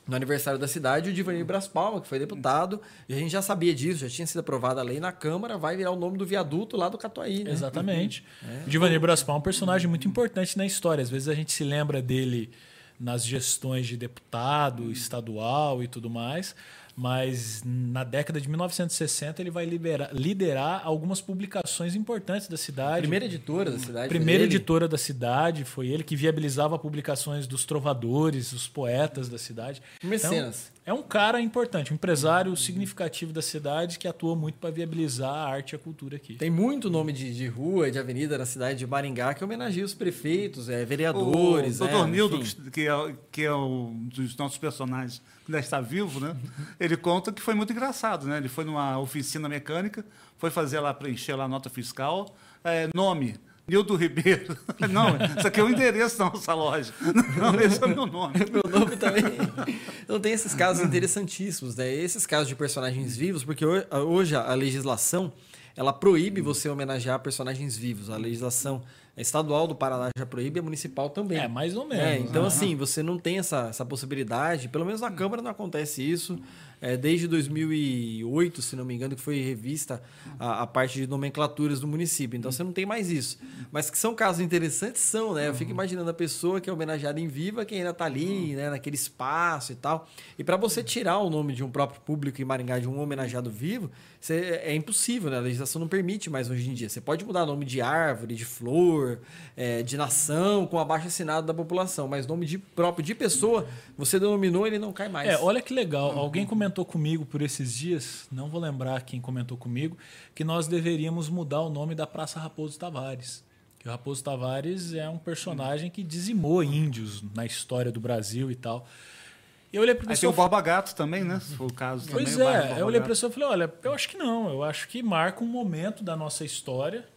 no aniversário da cidade, o Divanir Bras Palma, que foi deputado, e a gente já sabia disso, já tinha sido aprovada a lei na Câmara, vai virar o nome do viaduto lá do Catuaí, né?
Exatamente. O Divanir Braspal é um personagem muito importante na história. Às vezes a gente se lembra dele nas gestões de deputado estadual e tudo mais, mas na década de 1960 ele vai libera- liderar algumas publicações importantes da cidade.
Primeira editora da cidade.
Primeira editora da cidade, foi ele que viabilizava publicações dos trovadores, dos poetas da cidade.
Mecenas.
Então, é um cara importante, um empresário significativo da cidade que atua muito para viabilizar a arte e a cultura aqui.
Tem muito nome de, de rua e de avenida na cidade de Maringá que homenageia os prefeitos, é, vereadores.
O Dr.
é,
Nildo, que é, que é um dos nossos personagens que ainda está vivo, né? Ele conta que foi muito engraçado, né? Ele foi numa oficina mecânica, foi fazer lá, preencher lá a nota fiscal, é, nome. Nildo Ribeiro. Não, isso aqui é o endereço da nossa loja. Não, esse é o meu nome.
Meu nome também. Então tem esses casos interessantíssimos, né? Esses casos de personagens vivos, porque ho- hoje a legislação ela proíbe você homenagear personagens vivos. A legislação estadual do Paraná já proíbe, a municipal também.
É, mais ou menos.
É, então,
né?
assim, você não tem essa, essa possibilidade, pelo menos na Câmara não acontece isso. É, desde 2008, se não me engano, que foi revista a, a parte de nomenclaturas do município. Então, você não tem mais isso. Mas que são casos interessantes, são, né? Eu fico imaginando a pessoa que é homenageada em viva, que ainda está ali, né, naquele espaço e tal. E para você tirar o nome de um próprio público em Maringá, de um homenageado vivo, você- é impossível, né? A legislação não permite mais hoje em dia. Você pode mudar nome de árvore, de flor, é, de nação, com abaixo assinado da população, mas nome de próprio de pessoa, você denominou, ele não cai mais.
É, olha que legal. Alguém comentou comigo por esses dias, não vou lembrar quem comentou comigo, que nós deveríamos mudar o nome da Praça Raposo Tavares. Que o Raposo Tavares é um personagem que dizimou índios na história do Brasil e tal. E eu olhei para
Aí tem o Borba Gato também, né? Se for o caso também.
Pois
o bairro
é, eu olhei para pessoa e falei, olha, eu acho que não, eu acho que marca um momento da nossa história,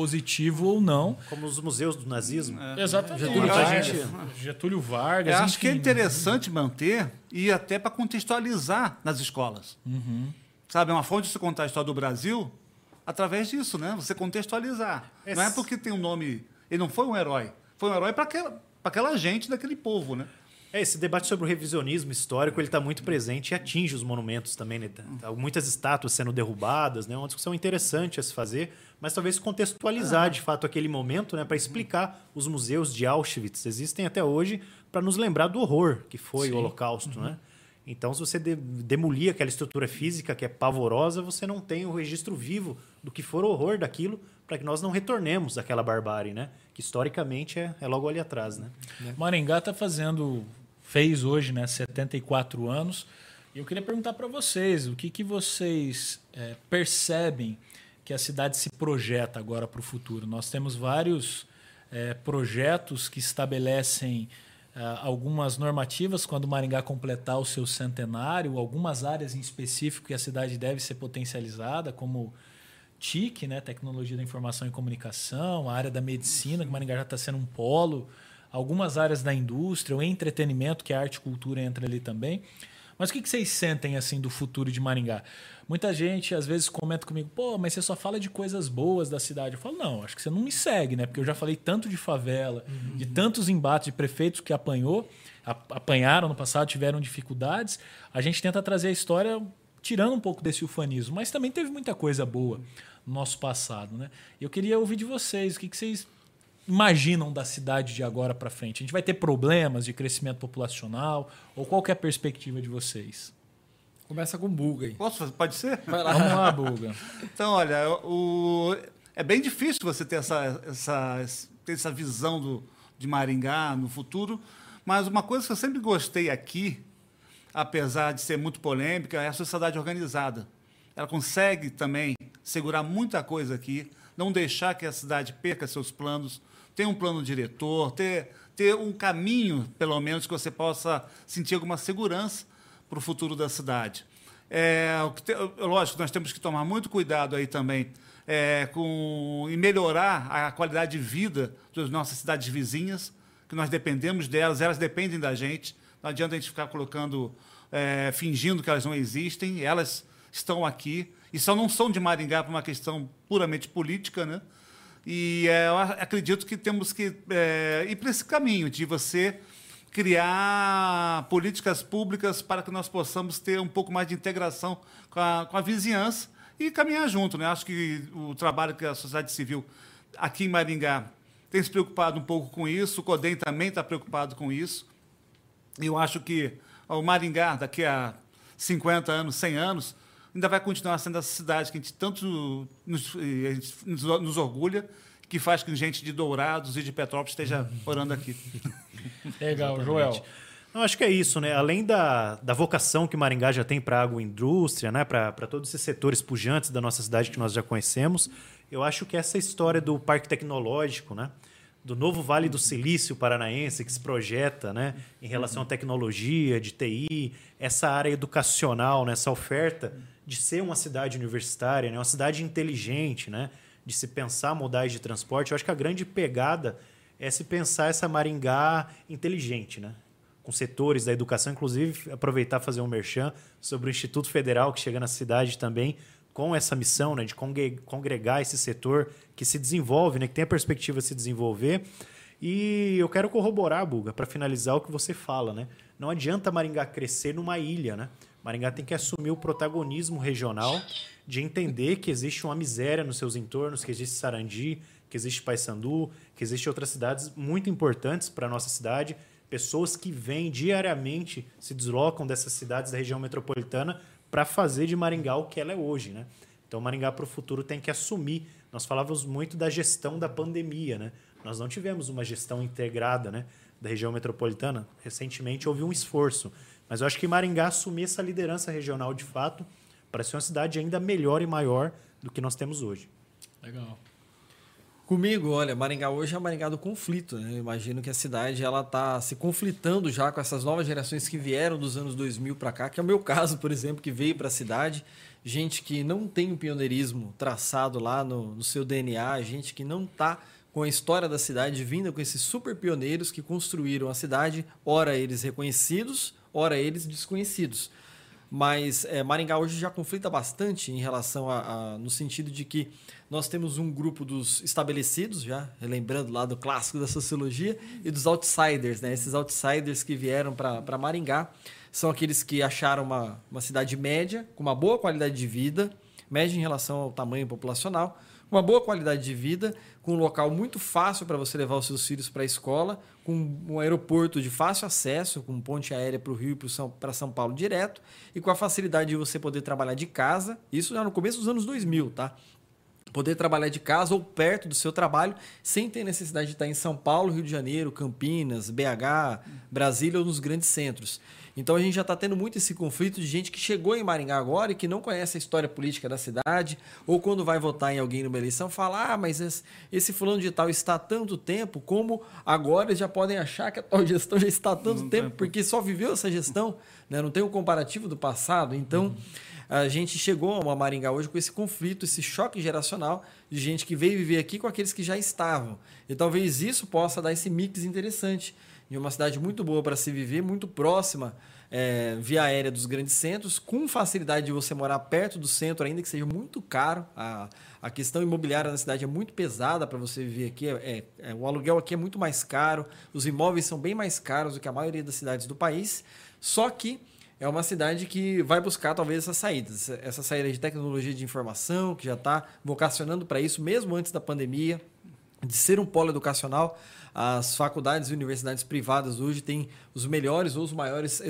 positivo ou não.
Como os museus do nazismo.
Exatamente.
Getúlio Vargas.
gente- Getúlio Vargas.
Eu acho que é
enfim.
interessante manter e até para contextualizar nas escolas. Sabe, é uma forma de se contar a história do Brasil através disso, né? Você contextualizar. Não é
Esse-
porque tem um nome. Ele não foi um herói. Foi um herói para aquela, pra aquela gente daquele povo, né?
É, esse debate sobre o revisionismo histórico ele está muito presente e atinge os monumentos também. Né? Tá- Muitas estátuas sendo derrubadas, né? uma discussão interessante a se fazer, mas talvez contextualizar de fato aquele momento né? para explicar os museus de Auschwitz. Existem até hoje para nos lembrar do horror que foi o Holocausto. Né? Então, se você de demolir aquela estrutura física que é pavorosa, você não tem o registro vivo do que for o horror daquilo para que nós não retornemos àquela barbárie, né? que historicamente é, é logo ali atrás. Né?
Maringá está fazendo, fez hoje, né, 74 anos. E eu queria perguntar para vocês, o que, que vocês é, percebem que a cidade se projeta agora para o futuro? Nós temos vários é, projetos que estabelecem ah, algumas normativas quando Maringá completar o seu centenário, algumas áreas em específico que a cidade deve ser potencializada, como TIC, né, Tecnologia da Informação e Comunicação, a área da medicina, que Maringá já está sendo um polo, algumas áreas da indústria, o entretenimento, que a arte e cultura entra ali também. Mas o que vocês sentem assim do futuro de Maringá? Muita gente às vezes comenta comigo, pô, mas você só fala de coisas boas da cidade. Eu falo, não, acho que você não me segue, né? Porque eu já falei tanto de favela, de tantos embates de prefeitos que apanhou, apanharam no passado, tiveram dificuldades. A gente tenta trazer a história tirando um pouco desse ufanismo, mas também teve muita coisa boa no nosso passado, né? E eu queria ouvir de vocês, o que que vocês imaginam da cidade de agora para frente? A gente vai ter problemas de crescimento populacional ou qual que é a perspectiva de vocês?
Começa com buga aí.
Posso fazer? Pode ser?
Vai lá.
Vamos lá, Buga.
Então, olha, o, é bem difícil você ter essa, essa, ter essa visão do, de Maringá no futuro, mas uma coisa que eu sempre gostei aqui, apesar de ser muito polêmica, é a sociedade organizada. Ela consegue também segurar muita coisa aqui, não deixar que a cidade perca seus planos, ter um plano diretor, ter, ter um caminho, pelo menos, que você possa sentir alguma segurança para o futuro da cidade. É, lógico, nós temos que tomar muito cuidado aí também é, com, e melhorar a qualidade de vida das nossas cidades vizinhas, que nós dependemos delas, elas dependem da gente. Não adianta a gente ficar colocando, é, fingindo que elas não existem, elas estão aqui e só não são de Maringá por uma questão puramente política, né? E é, eu acredito que temos que é, ir para esse caminho de você criar políticas públicas para que nós possamos ter um pouco mais de integração com a, com a vizinhança e caminhar junto. Né? Acho que o trabalho que a sociedade civil aqui em Maringá tem se preocupado um pouco com isso, o CODEM também está preocupado com isso. Eu acho que o Maringá, daqui a 50 anos, 100 anos, ainda vai continuar sendo essa cidade que a gente tanto nos, eh, nos, nos orgulha, que faz com que gente de Dourados e de Petrópolis esteja morando aqui.
Legal, Joel.
Eu acho que é isso, né? Além da, da vocação que Maringá já tem para a agroindústria, né? para todos esses setores pujantes da nossa cidade que nós já conhecemos, eu acho que essa história do parque tecnológico, né? do novo Vale do Silício paranaense que se projeta né? em relação à tecnologia, de TI, essa área educacional, né? essa oferta de ser uma cidade universitária, né? uma cidade inteligente, né? de se pensar modais de transporte. Eu acho que a grande pegada é se pensar essa Maringá inteligente, né? com setores da educação, inclusive aproveitar fazer um merchan sobre o Instituto Federal que chega na cidade também com essa missão né, de congre- congregar esse setor que se desenvolve, né, que tem a perspectiva de se desenvolver. E eu quero corroborar, Buga, para finalizar o que você fala. Né? Não adianta Maringá crescer numa ilha. Né? Maringá tem que assumir o protagonismo regional de entender que existe uma miséria nos seus entornos, que existe Sarandi, que existe Paysandu, que existe outras cidades muito importantes para a nossa cidade, pessoas que vêm diariamente, se deslocam dessas cidades da região metropolitana para fazer de Maringá o que ela é hoje, né? Então, Maringá para o futuro tem que assumir. Nós falávamos muito da gestão da pandemia, né? Nós não tivemos uma gestão integrada, né, da região metropolitana. Recentemente houve um esforço, mas eu acho que Maringá assumir essa liderança regional de fato para ser uma cidade ainda melhor e maior do que nós temos hoje.
Legal.
Comigo, olha, Maringá hoje é Maringá do conflito. Né? Eu imagino que a cidade ela está se conflitando já com essas novas gerações que vieram dos anos 2000 para cá, que é o meu caso, por exemplo, que veio para a cidade. Gente que não tem o pioneirismo traçado lá no, no seu DNA, gente que não está com a história da cidade vinda com esses super pioneiros que construíram a cidade, ora eles reconhecidos, ora eles desconhecidos. Mas é, Maringá hoje já conflita bastante em relação a, a, no sentido de que nós temos um grupo dos estabelecidos, já lembrando lá do clássico da sociologia, e dos outsiders, né? Esses outsiders que vieram para Maringá são aqueles que acharam uma, uma cidade média, com uma boa qualidade de vida, média em relação ao tamanho populacional, uma boa qualidade de vida, com um local muito fácil para você levar os seus filhos para a escola, com um aeroporto de fácil acesso, com ponte aérea para o Rio e para São Paulo direto, e com a facilidade de você poder trabalhar de casa, isso já no começo dos anos 2000, tá? Poder trabalhar de casa ou perto do seu trabalho, sem ter necessidade de estar em São Paulo, Rio de Janeiro, Campinas, BH, Brasília ou nos grandes centros. Então a gente já está tendo muito esse conflito de gente que chegou em Maringá agora e que não conhece a história política da cidade, ou quando vai votar em alguém numa eleição, fala: ah, mas esse, esse fulano de tal está há tanto tempo, como agora eles já podem achar que a tal gestão já está há tanto não tempo, porque só viveu essa gestão, né? não tem um comparativo do passado. Então. Uhum a gente chegou a Maringá hoje com esse conflito, esse choque geracional de gente que veio viver aqui com aqueles que já estavam. E talvez isso possa dar esse mix interessante de uma cidade muito boa para se viver, muito próxima é, via aérea dos grandes centros, com facilidade de você morar perto do centro, ainda que seja muito caro. A, a questão imobiliária na cidade é muito pesada para você viver aqui. É, é, é, o aluguel aqui é muito mais caro, os imóveis são bem mais caros do que a maioria das cidades do país. Só que é uma cidade que vai buscar talvez essas saídas, essa saída de tecnologia de informação, que já está vocacionando para isso, mesmo antes da pandemia, de ser um polo educacional. As faculdades e universidades privadas hoje têm os melhores ou os maiores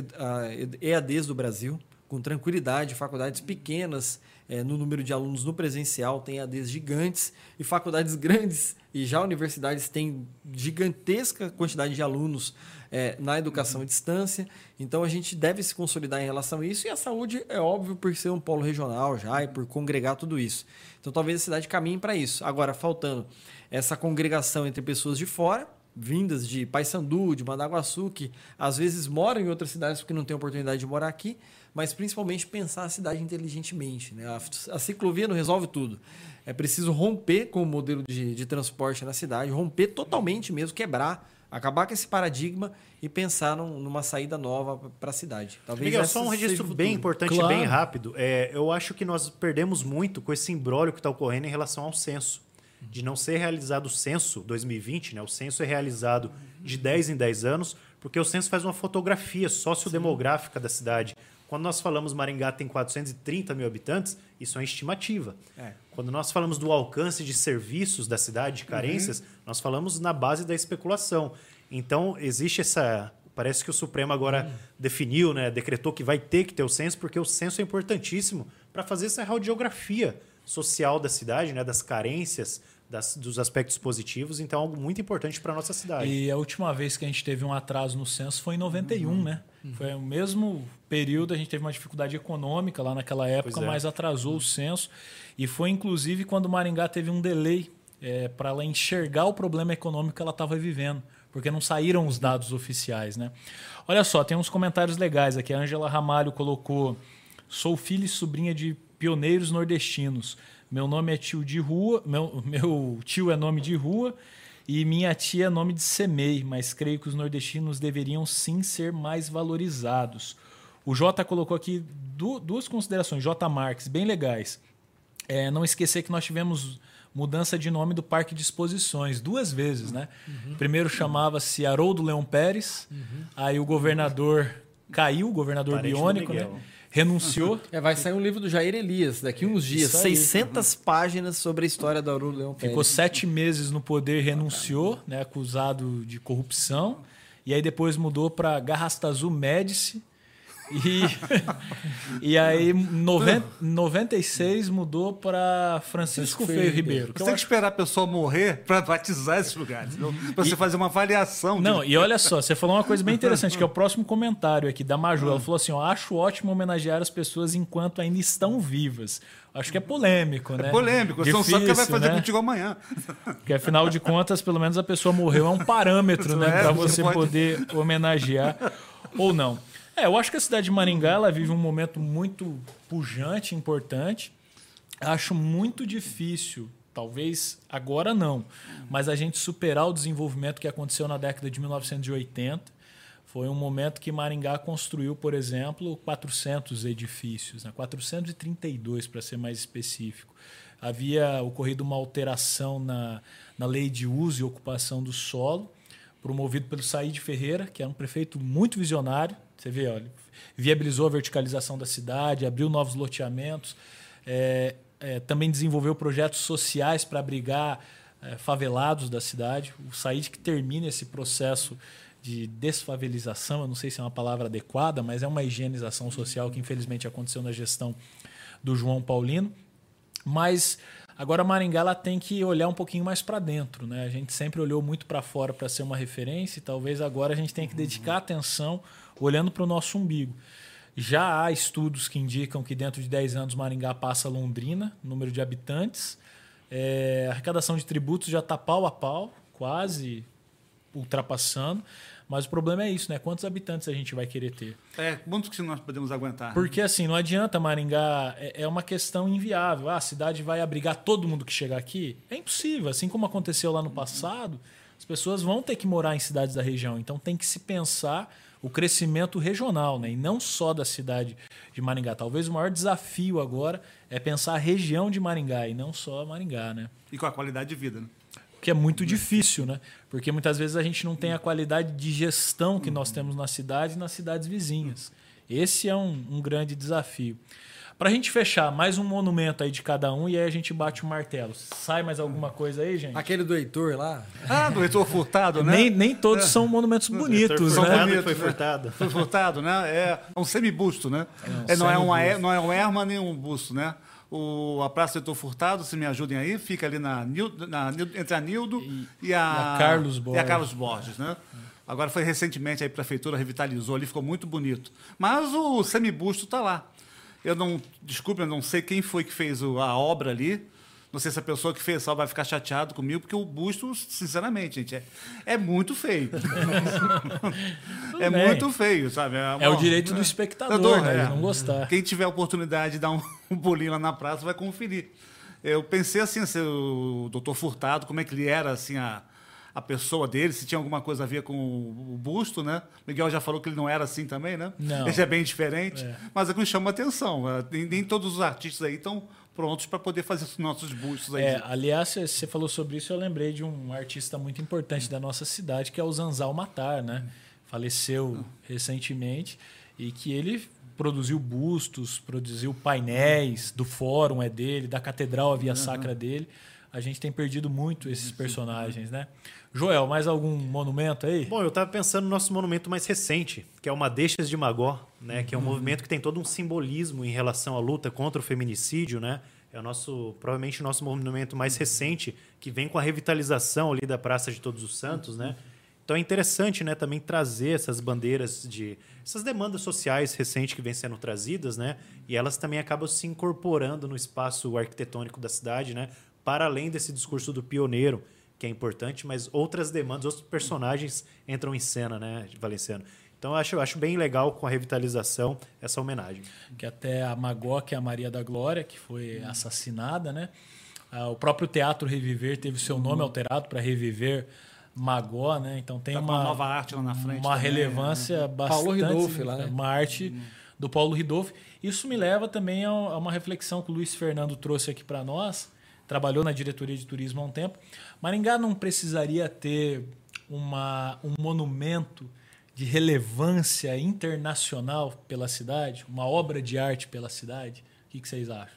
EADs do Brasil, com tranquilidade, faculdades pequenas é, no número de alunos no presencial, tem ADs gigantes, e faculdades grandes e já universidades têm gigantesca quantidade de alunos é, na educação à distância. Então a gente deve se consolidar em relação a isso. E a saúde é óbvio por ser um polo regional já e por congregar tudo isso. Então talvez a cidade caminhe para isso. Agora, faltando essa congregação entre pessoas de fora, vindas de Paysandu, de Mandaguaçu, que às vezes moram em outras cidades porque não têm oportunidade de morar aqui, mas principalmente pensar a cidade inteligentemente. Né? A, a ciclovia não resolve tudo. É preciso romper com o modelo de, de transporte na cidade, romper totalmente mesmo, quebrar acabar com esse paradigma e pensar num, numa saída nova para a cidade.
Talvez Miguel, só um registro bem importante claro. bem rápido. É, eu acho que nós perdemos muito com esse embrólio que está ocorrendo em relação ao censo. De não ser realizado o censo 2020, né? o censo é realizado de 10 em 10 anos, porque o censo faz uma fotografia sociodemográfica Sim. da cidade. Quando nós falamos Maringá tem 430 mil habitantes, isso é uma estimativa. É. Quando nós falamos do alcance de serviços da cidade, de carências, uhum. nós falamos na base da especulação. Então, existe essa. Parece que o Supremo agora uhum. definiu, né, decretou que vai ter que ter o censo, porque o censo é importantíssimo para fazer essa radiografia social da cidade, né, das carências, das, dos aspectos positivos, então é algo muito importante para a nossa cidade.
E a última vez que a gente teve um atraso no censo foi em 91, uhum. né? Uhum. Foi o mesmo período, a gente teve uma dificuldade econômica lá naquela época, é. mas atrasou o censo. E foi inclusive quando Maringá teve um delay é, para ela enxergar o problema econômico que ela estava vivendo, porque não saíram os dados oficiais, né? Olha só, tem uns comentários legais aqui. A Angela Ramalho colocou: sou filha e sobrinha de pioneiros nordestinos. Meu nome é tio de rua, meu, meu tio é nome de rua e minha tia é nome de semei, mas creio que os nordestinos deveriam sim ser mais valorizados. O Jota colocou aqui duas considerações, J. Marques, bem legais. É, não esquecer que nós tivemos mudança de nome do Parque de Exposições duas vezes, né? Uhum. Primeiro chamava-se Haroldo Leão Pérez, uhum. aí o governador caiu, o governador Parente biônico, né? Renunciou.
É, vai sair um livro do Jair Elias daqui uns dias, 600 páginas sobre a história do Aurélio Leão
Pérez. Ficou sete meses no poder, renunciou, né, acusado de corrupção. E aí depois mudou para Garrastazu Médici, e, e aí, noven, 96 mudou para Francisco Feio Ribeiro.
Você tem que esperar a pessoa morrer para batizar esses lugares, para você fazer uma avaliação.
Não, de... e olha só, você falou uma coisa bem interessante, que é o próximo comentário aqui da Maju. Ela falou assim: ó, acho ótimo homenagear as pessoas enquanto ainda estão vivas. Acho que é polêmico, né?
É polêmico, você não sabe o que vai fazer né? contigo amanhã.
Porque afinal de contas, pelo menos a pessoa morreu, é um parâmetro, né? É, para você, você pode... poder homenagear ou não. É, eu acho que a cidade de Maringá ela vive um momento muito pujante, importante. Acho muito difícil, talvez agora não, mas a gente superar o desenvolvimento que aconteceu na década de 1980. foi um momento que Maringá construiu, por exemplo, 400 edifícios, né? 432 para ser mais específico. Havia ocorrido uma alteração na, na lei de uso e ocupação do solo, promovido pelo Saíde Ferreira, que era um prefeito muito visionário. Você vê, viabilizou a verticalização da cidade, abriu novos loteamentos, é, é, também desenvolveu projetos sociais para abrigar é, favelados da cidade. O Saíde que termina esse processo de desfavelização, eu não sei se é uma palavra adequada, mas é uma higienização social que infelizmente aconteceu na gestão do João Paulino. Mas agora Maringá ela tem que olhar um pouquinho mais para dentro, né? A gente sempre olhou muito para fora para ser uma referência e talvez agora a gente tenha que dedicar atenção olhando para o nosso umbigo. Já há estudos que indicam que dentro de 10 anos Maringá passa Londrina, número de habitantes. É, a arrecadação de tributos já está pau a pau, quase ultrapassando. Mas o problema é isso, né? Quantos habitantes a gente vai querer ter?
É, quantos que nós podemos aguentar?
Porque assim, não adianta Maringá, é, é uma questão inviável. Ah, a cidade vai abrigar todo mundo que chegar aqui? É impossível. Assim como aconteceu lá no passado, as pessoas vão ter que morar em cidades da região. Então tem que se pensar o crescimento regional, né? E não só da cidade de Maringá. Talvez o maior desafio agora é pensar a região de Maringá e não só Maringá, né?
E com a qualidade de vida, né?
que é muito difícil, né? Porque muitas vezes a gente não tem a qualidade de gestão que nós temos na cidade e nas cidades vizinhas. Esse é um, um grande desafio. Para a gente fechar, mais um monumento aí de cada um e aí a gente bate o martelo. Sai mais alguma coisa aí, gente?
Aquele do Heitor lá.
Ah, do Heitor Furtado, né?
Nem, nem todos é. são monumentos bonitos,
Heitor
né?
Furtado foi furtado.
Foi furtado, né? É um semibusto, né? É, um é, não, é uma, não é um erma nem um busto, né? O, a Praça Heitor Furtado, se me ajudem aí, fica ali na, na entre a Nildo e, e, a,
e a Carlos Borges.
E a Carlos Borges, né? Agora foi recentemente, a prefeitura revitalizou ali, ficou muito bonito. Mas o semibusto está lá. Eu não, desculpe, eu não sei quem foi que fez a obra ali. Não sei se a pessoa que fez só vai ficar chateado comigo, porque o busto, sinceramente, gente, é, é muito feio. é bem. muito feio, sabe?
É, é o direito do espectador, né? É. Não gostar.
Quem tiver a oportunidade de dar um, um bolinho lá na praça vai conferir. Eu pensei assim, se o doutor Furtado, como é que ele era, assim, a, a pessoa dele, se tinha alguma coisa a ver com o, busto, né? Miguel já falou que ele não era assim também, né?
Não.
Ele é bem diferente, é. mas é que me chama a atenção. É, nem, nem todos os artistas aí estão prontos para poder fazer os nossos bustos aí.
É, aliás, você falou sobre isso, eu lembrei de um artista muito importante da nossa cidade, que é o Zanzal Matar, né? Faleceu recentemente e que ele produziu bustos, produziu painéis do fórum é dele, da catedral a Via Sacra dele. A gente tem perdido muito esses personagens, né? Joel, mais algum monumento aí?
Bom, eu estava pensando no nosso monumento mais recente, que é o Madeixas de Magó, né? Que é um uhum. movimento que tem todo um simbolismo em relação à luta contra o feminicídio, né? É o nosso, provavelmente o nosso monumento mais recente, que vem com a revitalização ali da Praça de Todos os Santos, né? Então é interessante, né, também trazer essas bandeiras de essas demandas sociais recentes que vêm sendo trazidas, né? E elas também acabam se incorporando no espaço arquitetônico da cidade, né? Para além desse discurso do pioneiro, que é importante, mas outras demandas, outros personagens entram em cena, né, Valenciano? Então eu acho, acho bem legal com a revitalização essa homenagem.
Que até a Magó, que é a Maria da Glória, que foi assassinada, né? Ah, o próprio Teatro Reviver teve seu nome alterado para Reviver Magó, né? Então tem tá uma,
uma, nova arte lá na frente.
Uma também, relevância né? bastante.
Paulo Ridolfi lá, né?
Uma arte hum. do Paulo Ridolfi. Isso me leva também a uma reflexão que o Luiz Fernando trouxe aqui para nós. Trabalhou na diretoria de turismo há um tempo Maringá não precisaria ter uma, um monumento de relevância internacional pela cidade, uma obra de arte pela cidade? O que, que vocês acham?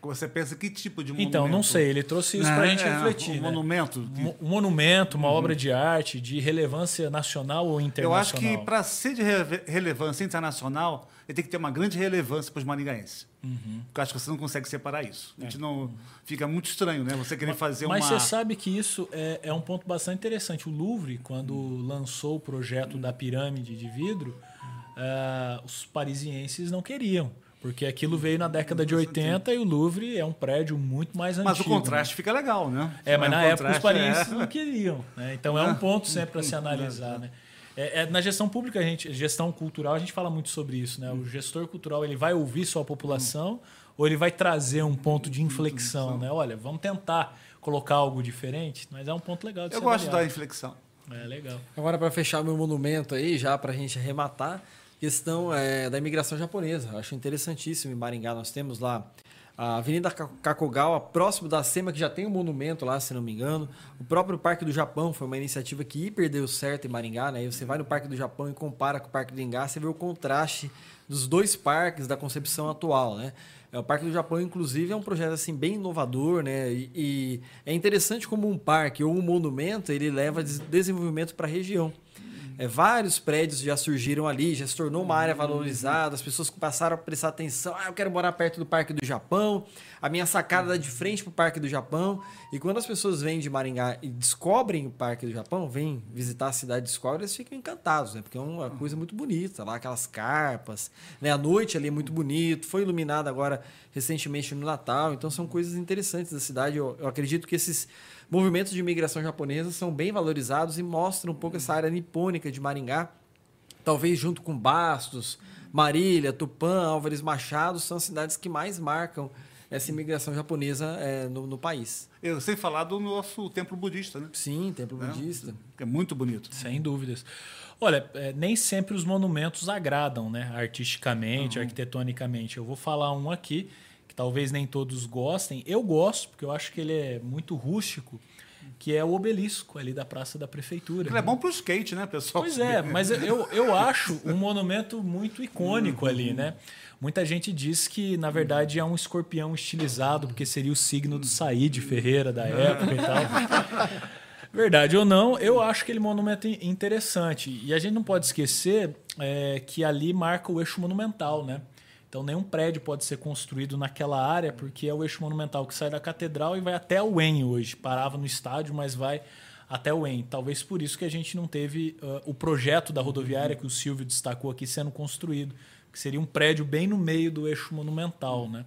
Você pensa que tipo de monumento?
Então, não sei, ele trouxe isso para a gente é, refletir. Um
né? monumento?
Um monumento, uma uhum. obra de arte de relevância nacional ou internacional?
Eu acho que para ser de relevância internacional, ele tem que ter uma grande relevância para os maringaenses. Uhum. Porque eu acho que você não consegue separar isso. A gente é. não. Fica muito estranho, né? Você querer fazer
mas,
uma.
Mas você sabe que isso é, é, um ponto bastante interessante. O Louvre, quando uhum. lançou o projeto da pirâmide de vidro, uh, os parisienses não queriam. Porque aquilo veio na década de 80 e o Louvre é um prédio muito mais antigo.
Mas o contraste né? fica legal, né?
É, mas na época os parisienses é... não queriam. Né? Então é um ponto sempre para se analisar. Né? É, é, na gestão pública, a gente, gestão cultural, a gente fala muito sobre isso. Né? O gestor cultural ele vai ouvir sua população ou ele vai trazer um ponto de inflexão. Né? Olha, vamos tentar colocar algo diferente, mas é um ponto legal de
Eu gosto da inflexão.
É legal.
Agora, para fechar meu monumento aí, já para a gente arrematar, questão é, da imigração japonesa. Eu acho interessantíssimo em Maringá. Nós temos lá a Avenida Kakogawa, próximo da SEMA, que já tem um monumento lá, se não me engano. O próprio Parque do Japão foi uma iniciativa que hiper deu certo em Maringá. Né? você vai no Parque do Japão e compara com o Parque do Engá, você vê o contraste dos dois parques da concepção atual. Né? É, o Parque do Japão, inclusive, é um projeto assim bem inovador, né? E, e é interessante como um parque ou um monumento ele leva desenvolvimento para a região. É, vários prédios já surgiram ali, já se tornou uma área valorizada, as pessoas passaram a prestar atenção. Ah, eu quero morar perto do Parque do Japão, a minha sacada de frente para o Parque do Japão. E quando as pessoas vêm de Maringá e descobrem o Parque do Japão, vêm visitar a cidade de Escola, eles ficam encantados, né? Porque é uma coisa muito bonita, lá aquelas carpas, né? A noite ali é muito bonito, foi iluminada agora recentemente no Natal, então são coisas interessantes da cidade. Eu, eu acredito que esses movimentos de imigração japonesa são bem valorizados e mostram um pouco essa área nipônica de Maringá, talvez junto com Bastos, Marília, Tupã, Álvares Machado, são as cidades que mais marcam essa imigração japonesa é, no, no, país.
Eu sei falar do nosso templo budista, né?
Sim, templo é, budista.
É muito bonito.
Sem dúvidas. Olha, é, nem sempre os monumentos agradam, né? Artisticamente, uhum. arquitetonicamente. Eu vou falar um aqui que talvez nem todos gostem. Eu gosto, porque eu acho que ele é muito rústico, que é o obelisco ali da Praça da Prefeitura.
Ele é bom para o skate, né, pessoal?
Pois é, mas eu, eu acho um monumento muito icônico ali, né? Muita gente diz que, na verdade, é um escorpião estilizado, porque seria o signo do Said Ferreira da época e tal. Verdade ou não, eu acho aquele monumento interessante. E a gente não pode esquecer é, que ali marca o eixo monumental, né? Então nenhum prédio pode ser construído naquela área porque é o eixo monumental que sai da catedral e vai até o EN hoje. Parava no estádio, mas vai até o EN. Talvez por isso que a gente não teve uh, o projeto da rodoviária que o Silvio destacou aqui sendo construído, que seria um prédio bem no meio do eixo monumental, né?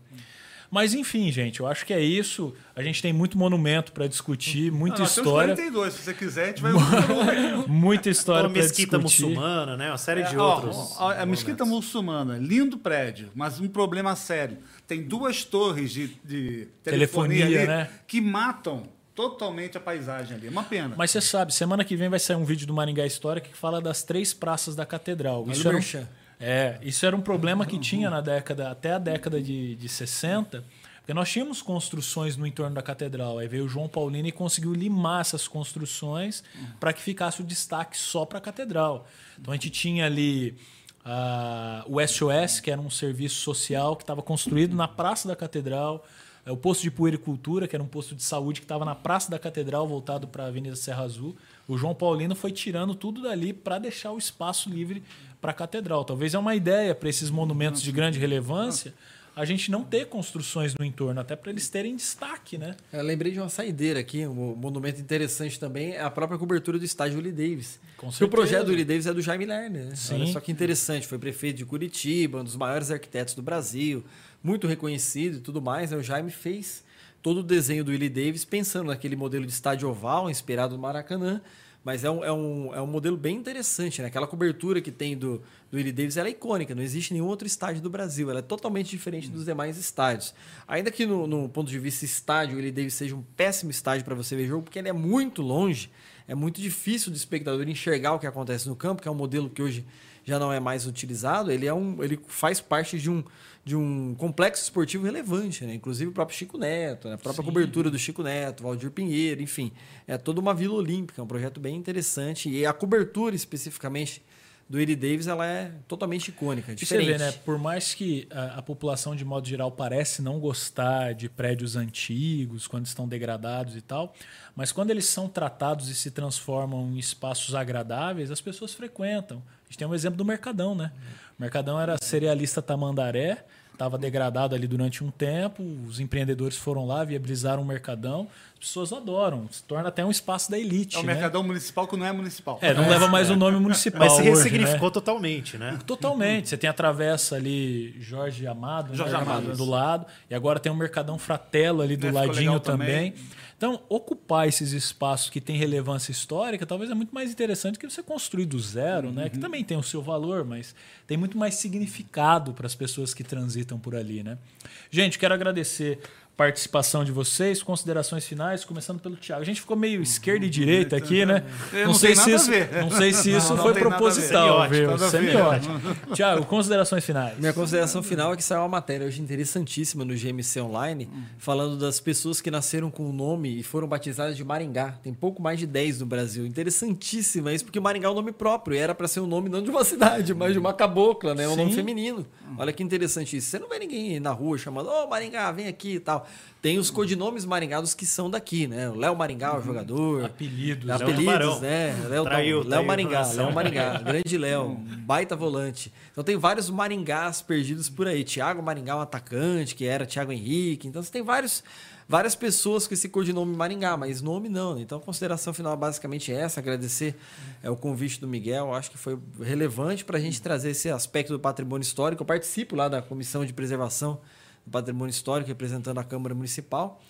Mas enfim, gente, eu acho que é isso. A gente tem muito monumento para discutir, muita
Não,
história.
Temos 42, se você quiser, a gente vai
Muita história para
mesquita muçulmana, né? Uma série é, de outros.
Ó, a mesquita muçulmana, lindo prédio, mas um problema sério. Tem duas torres de, de telefonia, telefonia ali né? que matam totalmente a paisagem ali. É uma pena.
Mas você sabe, semana que vem vai sair um vídeo do Maringá Histórica que fala das três praças da catedral. Isso era, um, é, isso era um problema que tinha na década, até a década de, de 60, porque nós tínhamos construções no entorno da catedral. Aí veio o João Paulino e conseguiu limar essas construções para que ficasse o destaque só para a catedral. Então a gente tinha ali uh, o SOS, que era um serviço social que estava construído na Praça da Catedral. É, o posto de puericultura, que era um posto de saúde que estava na Praça da Catedral, voltado para a Avenida Serra Azul. O João Paulino foi tirando tudo dali para deixar o espaço livre para a catedral. Talvez é uma ideia para esses monumentos de grande relevância a gente não ter construções no entorno, até para eles terem destaque, né?
Eu lembrei de uma saideira aqui, um monumento interessante também, é a própria cobertura do estádio Willie Davis. Com certeza. o projeto do Willie Davis é do Jaime Lerner, né? Sim. Olha só que interessante, foi prefeito de Curitiba, um dos maiores arquitetos do Brasil, muito reconhecido e tudo mais. Né? O Jaime fez todo o desenho do Willie Davis pensando naquele modelo de estádio oval, inspirado no Maracanã, mas é um, é um, é um modelo bem interessante, né? Aquela cobertura que tem do, do Willie Davis ela é icônica, não existe nenhum outro estádio do Brasil, ela é totalmente diferente dos demais estádios. Ainda que no, no ponto de vista estádio, o Willie Davis seja um péssimo estádio para você ver jogo, porque ele é muito longe, é muito difícil do espectador enxergar o que acontece no campo, que é um modelo que hoje já não é mais utilizado, ele, é um, ele faz parte de um, de um complexo esportivo relevante, né? inclusive o próprio Chico Neto, né? a própria Sim. cobertura do Chico Neto, Valdir Pinheiro, enfim, é toda uma vila olímpica, é um projeto bem interessante e a cobertura especificamente do Eddie Davis ela é totalmente icônica, diferente.
E você vê, né? Por mais que a, a, população de modo geral parece não gostar de prédios antigos quando estão degradados e tal, mas quando eles são tratados e se transformam em espaços agradáveis, as pessoas frequentam. A gente tem um exemplo do Mercadão, né? O Mercadão era cerealista Tamandaré, estava degradado ali durante um tempo, os empreendedores foram lá, viabilizaram o Mercadão, as pessoas adoram, se torna até um espaço da elite.
É o
né?
Mercadão Municipal que não é municipal.
É, não é, leva mais é. o nome municipal. Mas
se ressignificou né? totalmente, né?
Totalmente. Você tem a travessa ali Jorge Amado,
Jorge
né?
Amado
do lado, e agora tem um Mercadão Fratelo ali do é, ladinho também. também. Então, ocupar esses espaços que têm relevância histórica talvez é muito mais interessante que você construir do zero, uhum. né? Que uhum. também tem o seu valor, mas tem muito mais significado para as pessoas que transitam por ali, né? Gente, quero agradecer participação de vocês, considerações finais, começando pelo Thiago. A gente ficou meio esquerda e direita aqui, né?
Eu não sei se
isso, não sei se isso
Não, não
foi
ver.
proposital, viu? Semiótico. Thiago, considerações finais.
Minha consideração final é que saiu uma matéria hoje interessantíssima no GMC Online, falando das pessoas que nasceram com o nome e foram batizadas de Maringá. Tem pouco mais de 10 no Brasil. Interessantíssima isso, porque Maringá é um nome próprio. E era para ser um nome não de uma cidade, mas de uma cabocla, né? É um nome
Sim.
feminino. Olha que interessante isso. Você não vê ninguém na rua chamando, ô Maringá, vem aqui e tal. Tem os codinomes maringados que são daqui, né? O Léo Maringá, o jogador.
Apelidos.
Léo
Apelidos,
Tubarão.
né? Léo,
Traiu,
Léo
traiu
Maringá. Léo Maringá, grande Léo, baita volante. Então tem vários Maringás perdidos por aí. Tiago Maringá, um atacante, que era Thiago Henrique. Então você tem vários, várias pessoas com esse codinome Maringá, mas nome não. Né? Então a consideração final é basicamente essa. Agradecer é, o convite do Miguel. Acho que foi relevante para a gente trazer esse aspecto do patrimônio histórico. Eu participo lá da Comissão de Preservação Patrimônio Histórico, representando a Câmara Municipal.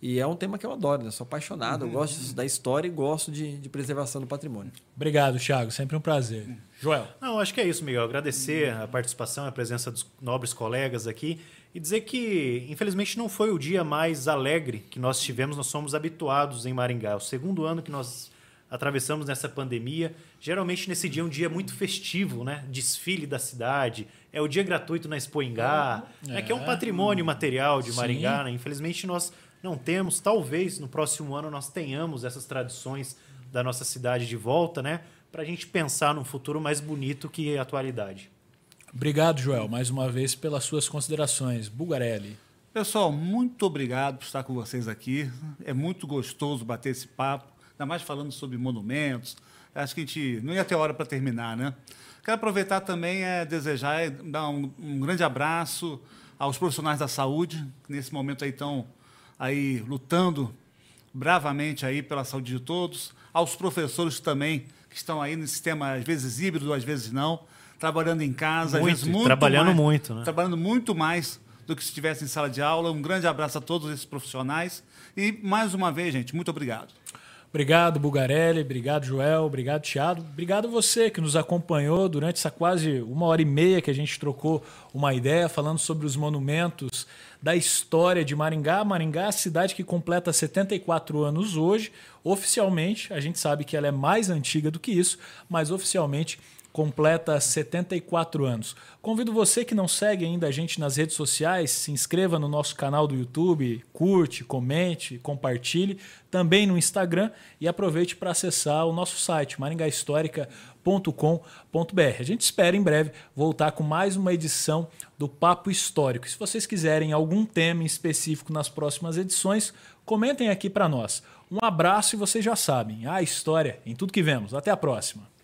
E é um tema que eu adoro, né? Sou apaixonado, eu gosto da história e gosto de, de preservação do patrimônio.
Obrigado, Thiago. Sempre um prazer. Joel.
Não, acho que é isso, Miguel. Agradecer a participação, a presença dos nobres colegas aqui e dizer que, infelizmente, não foi o dia mais alegre que nós tivemos. Nós somos habituados em Maringá. É o segundo ano que nós atravessamos nessa pandemia. Geralmente, nesse dia é um dia muito festivo, né? Desfile da cidade. É o dia gratuito na Expoingá, né? que é um patrimônio material de. Maringá. Né? Infelizmente, nós não temos. Talvez no próximo ano nós tenhamos essas tradições da nossa cidade de volta, né? Para a gente pensar num futuro mais bonito que a atualidade.
Obrigado, Joel, mais uma vez pelas suas considerações. Bugarelli.
Pessoal, muito obrigado por estar com vocês aqui. É muito gostoso bater esse papo, ainda mais falando sobre monumentos. Acho que a gente não ia ter hora para terminar, né? Quero aproveitar também é desejar, é, dar um, um grande abraço aos profissionais da saúde, que nesse momento aí estão aí lutando bravamente aí pela saúde de todos, aos professores também que estão aí no sistema às vezes híbrido, às vezes não, trabalhando em casa,
Muito,
às vezes muito
trabalhando
mais-
muito, né?
trabalhando muito mais do que se estivesse em sala de aula. Um grande abraço a todos esses profissionais e mais uma vez, gente, muito obrigado.
Obrigado, Bugarelli. Obrigado, Joel. Obrigado, Thiago. Obrigado você que nos acompanhou durante essa quase uma hora e meia que a gente trocou uma ideia falando sobre os monumentos da história de Maringá. Maringá é a cidade que completa 74 anos hoje. Oficialmente, a gente sabe que ela é mais antiga do que isso, mas oficialmente completa 74 anos. Convido você que não segue ainda a gente nas redes sociais, se inscreva no nosso canal do YouTube, curte, comente, compartilhe, também no Instagram e aproveite para acessar o nosso site maringahistórica.com.br. A gente espera em breve voltar com mais uma edição do Papo Histórico. Se vocês quiserem algum tema em específico nas próximas edições, comentem aqui para nós. Um abraço e vocês já sabem, a história em tudo que vemos. Até a próxima.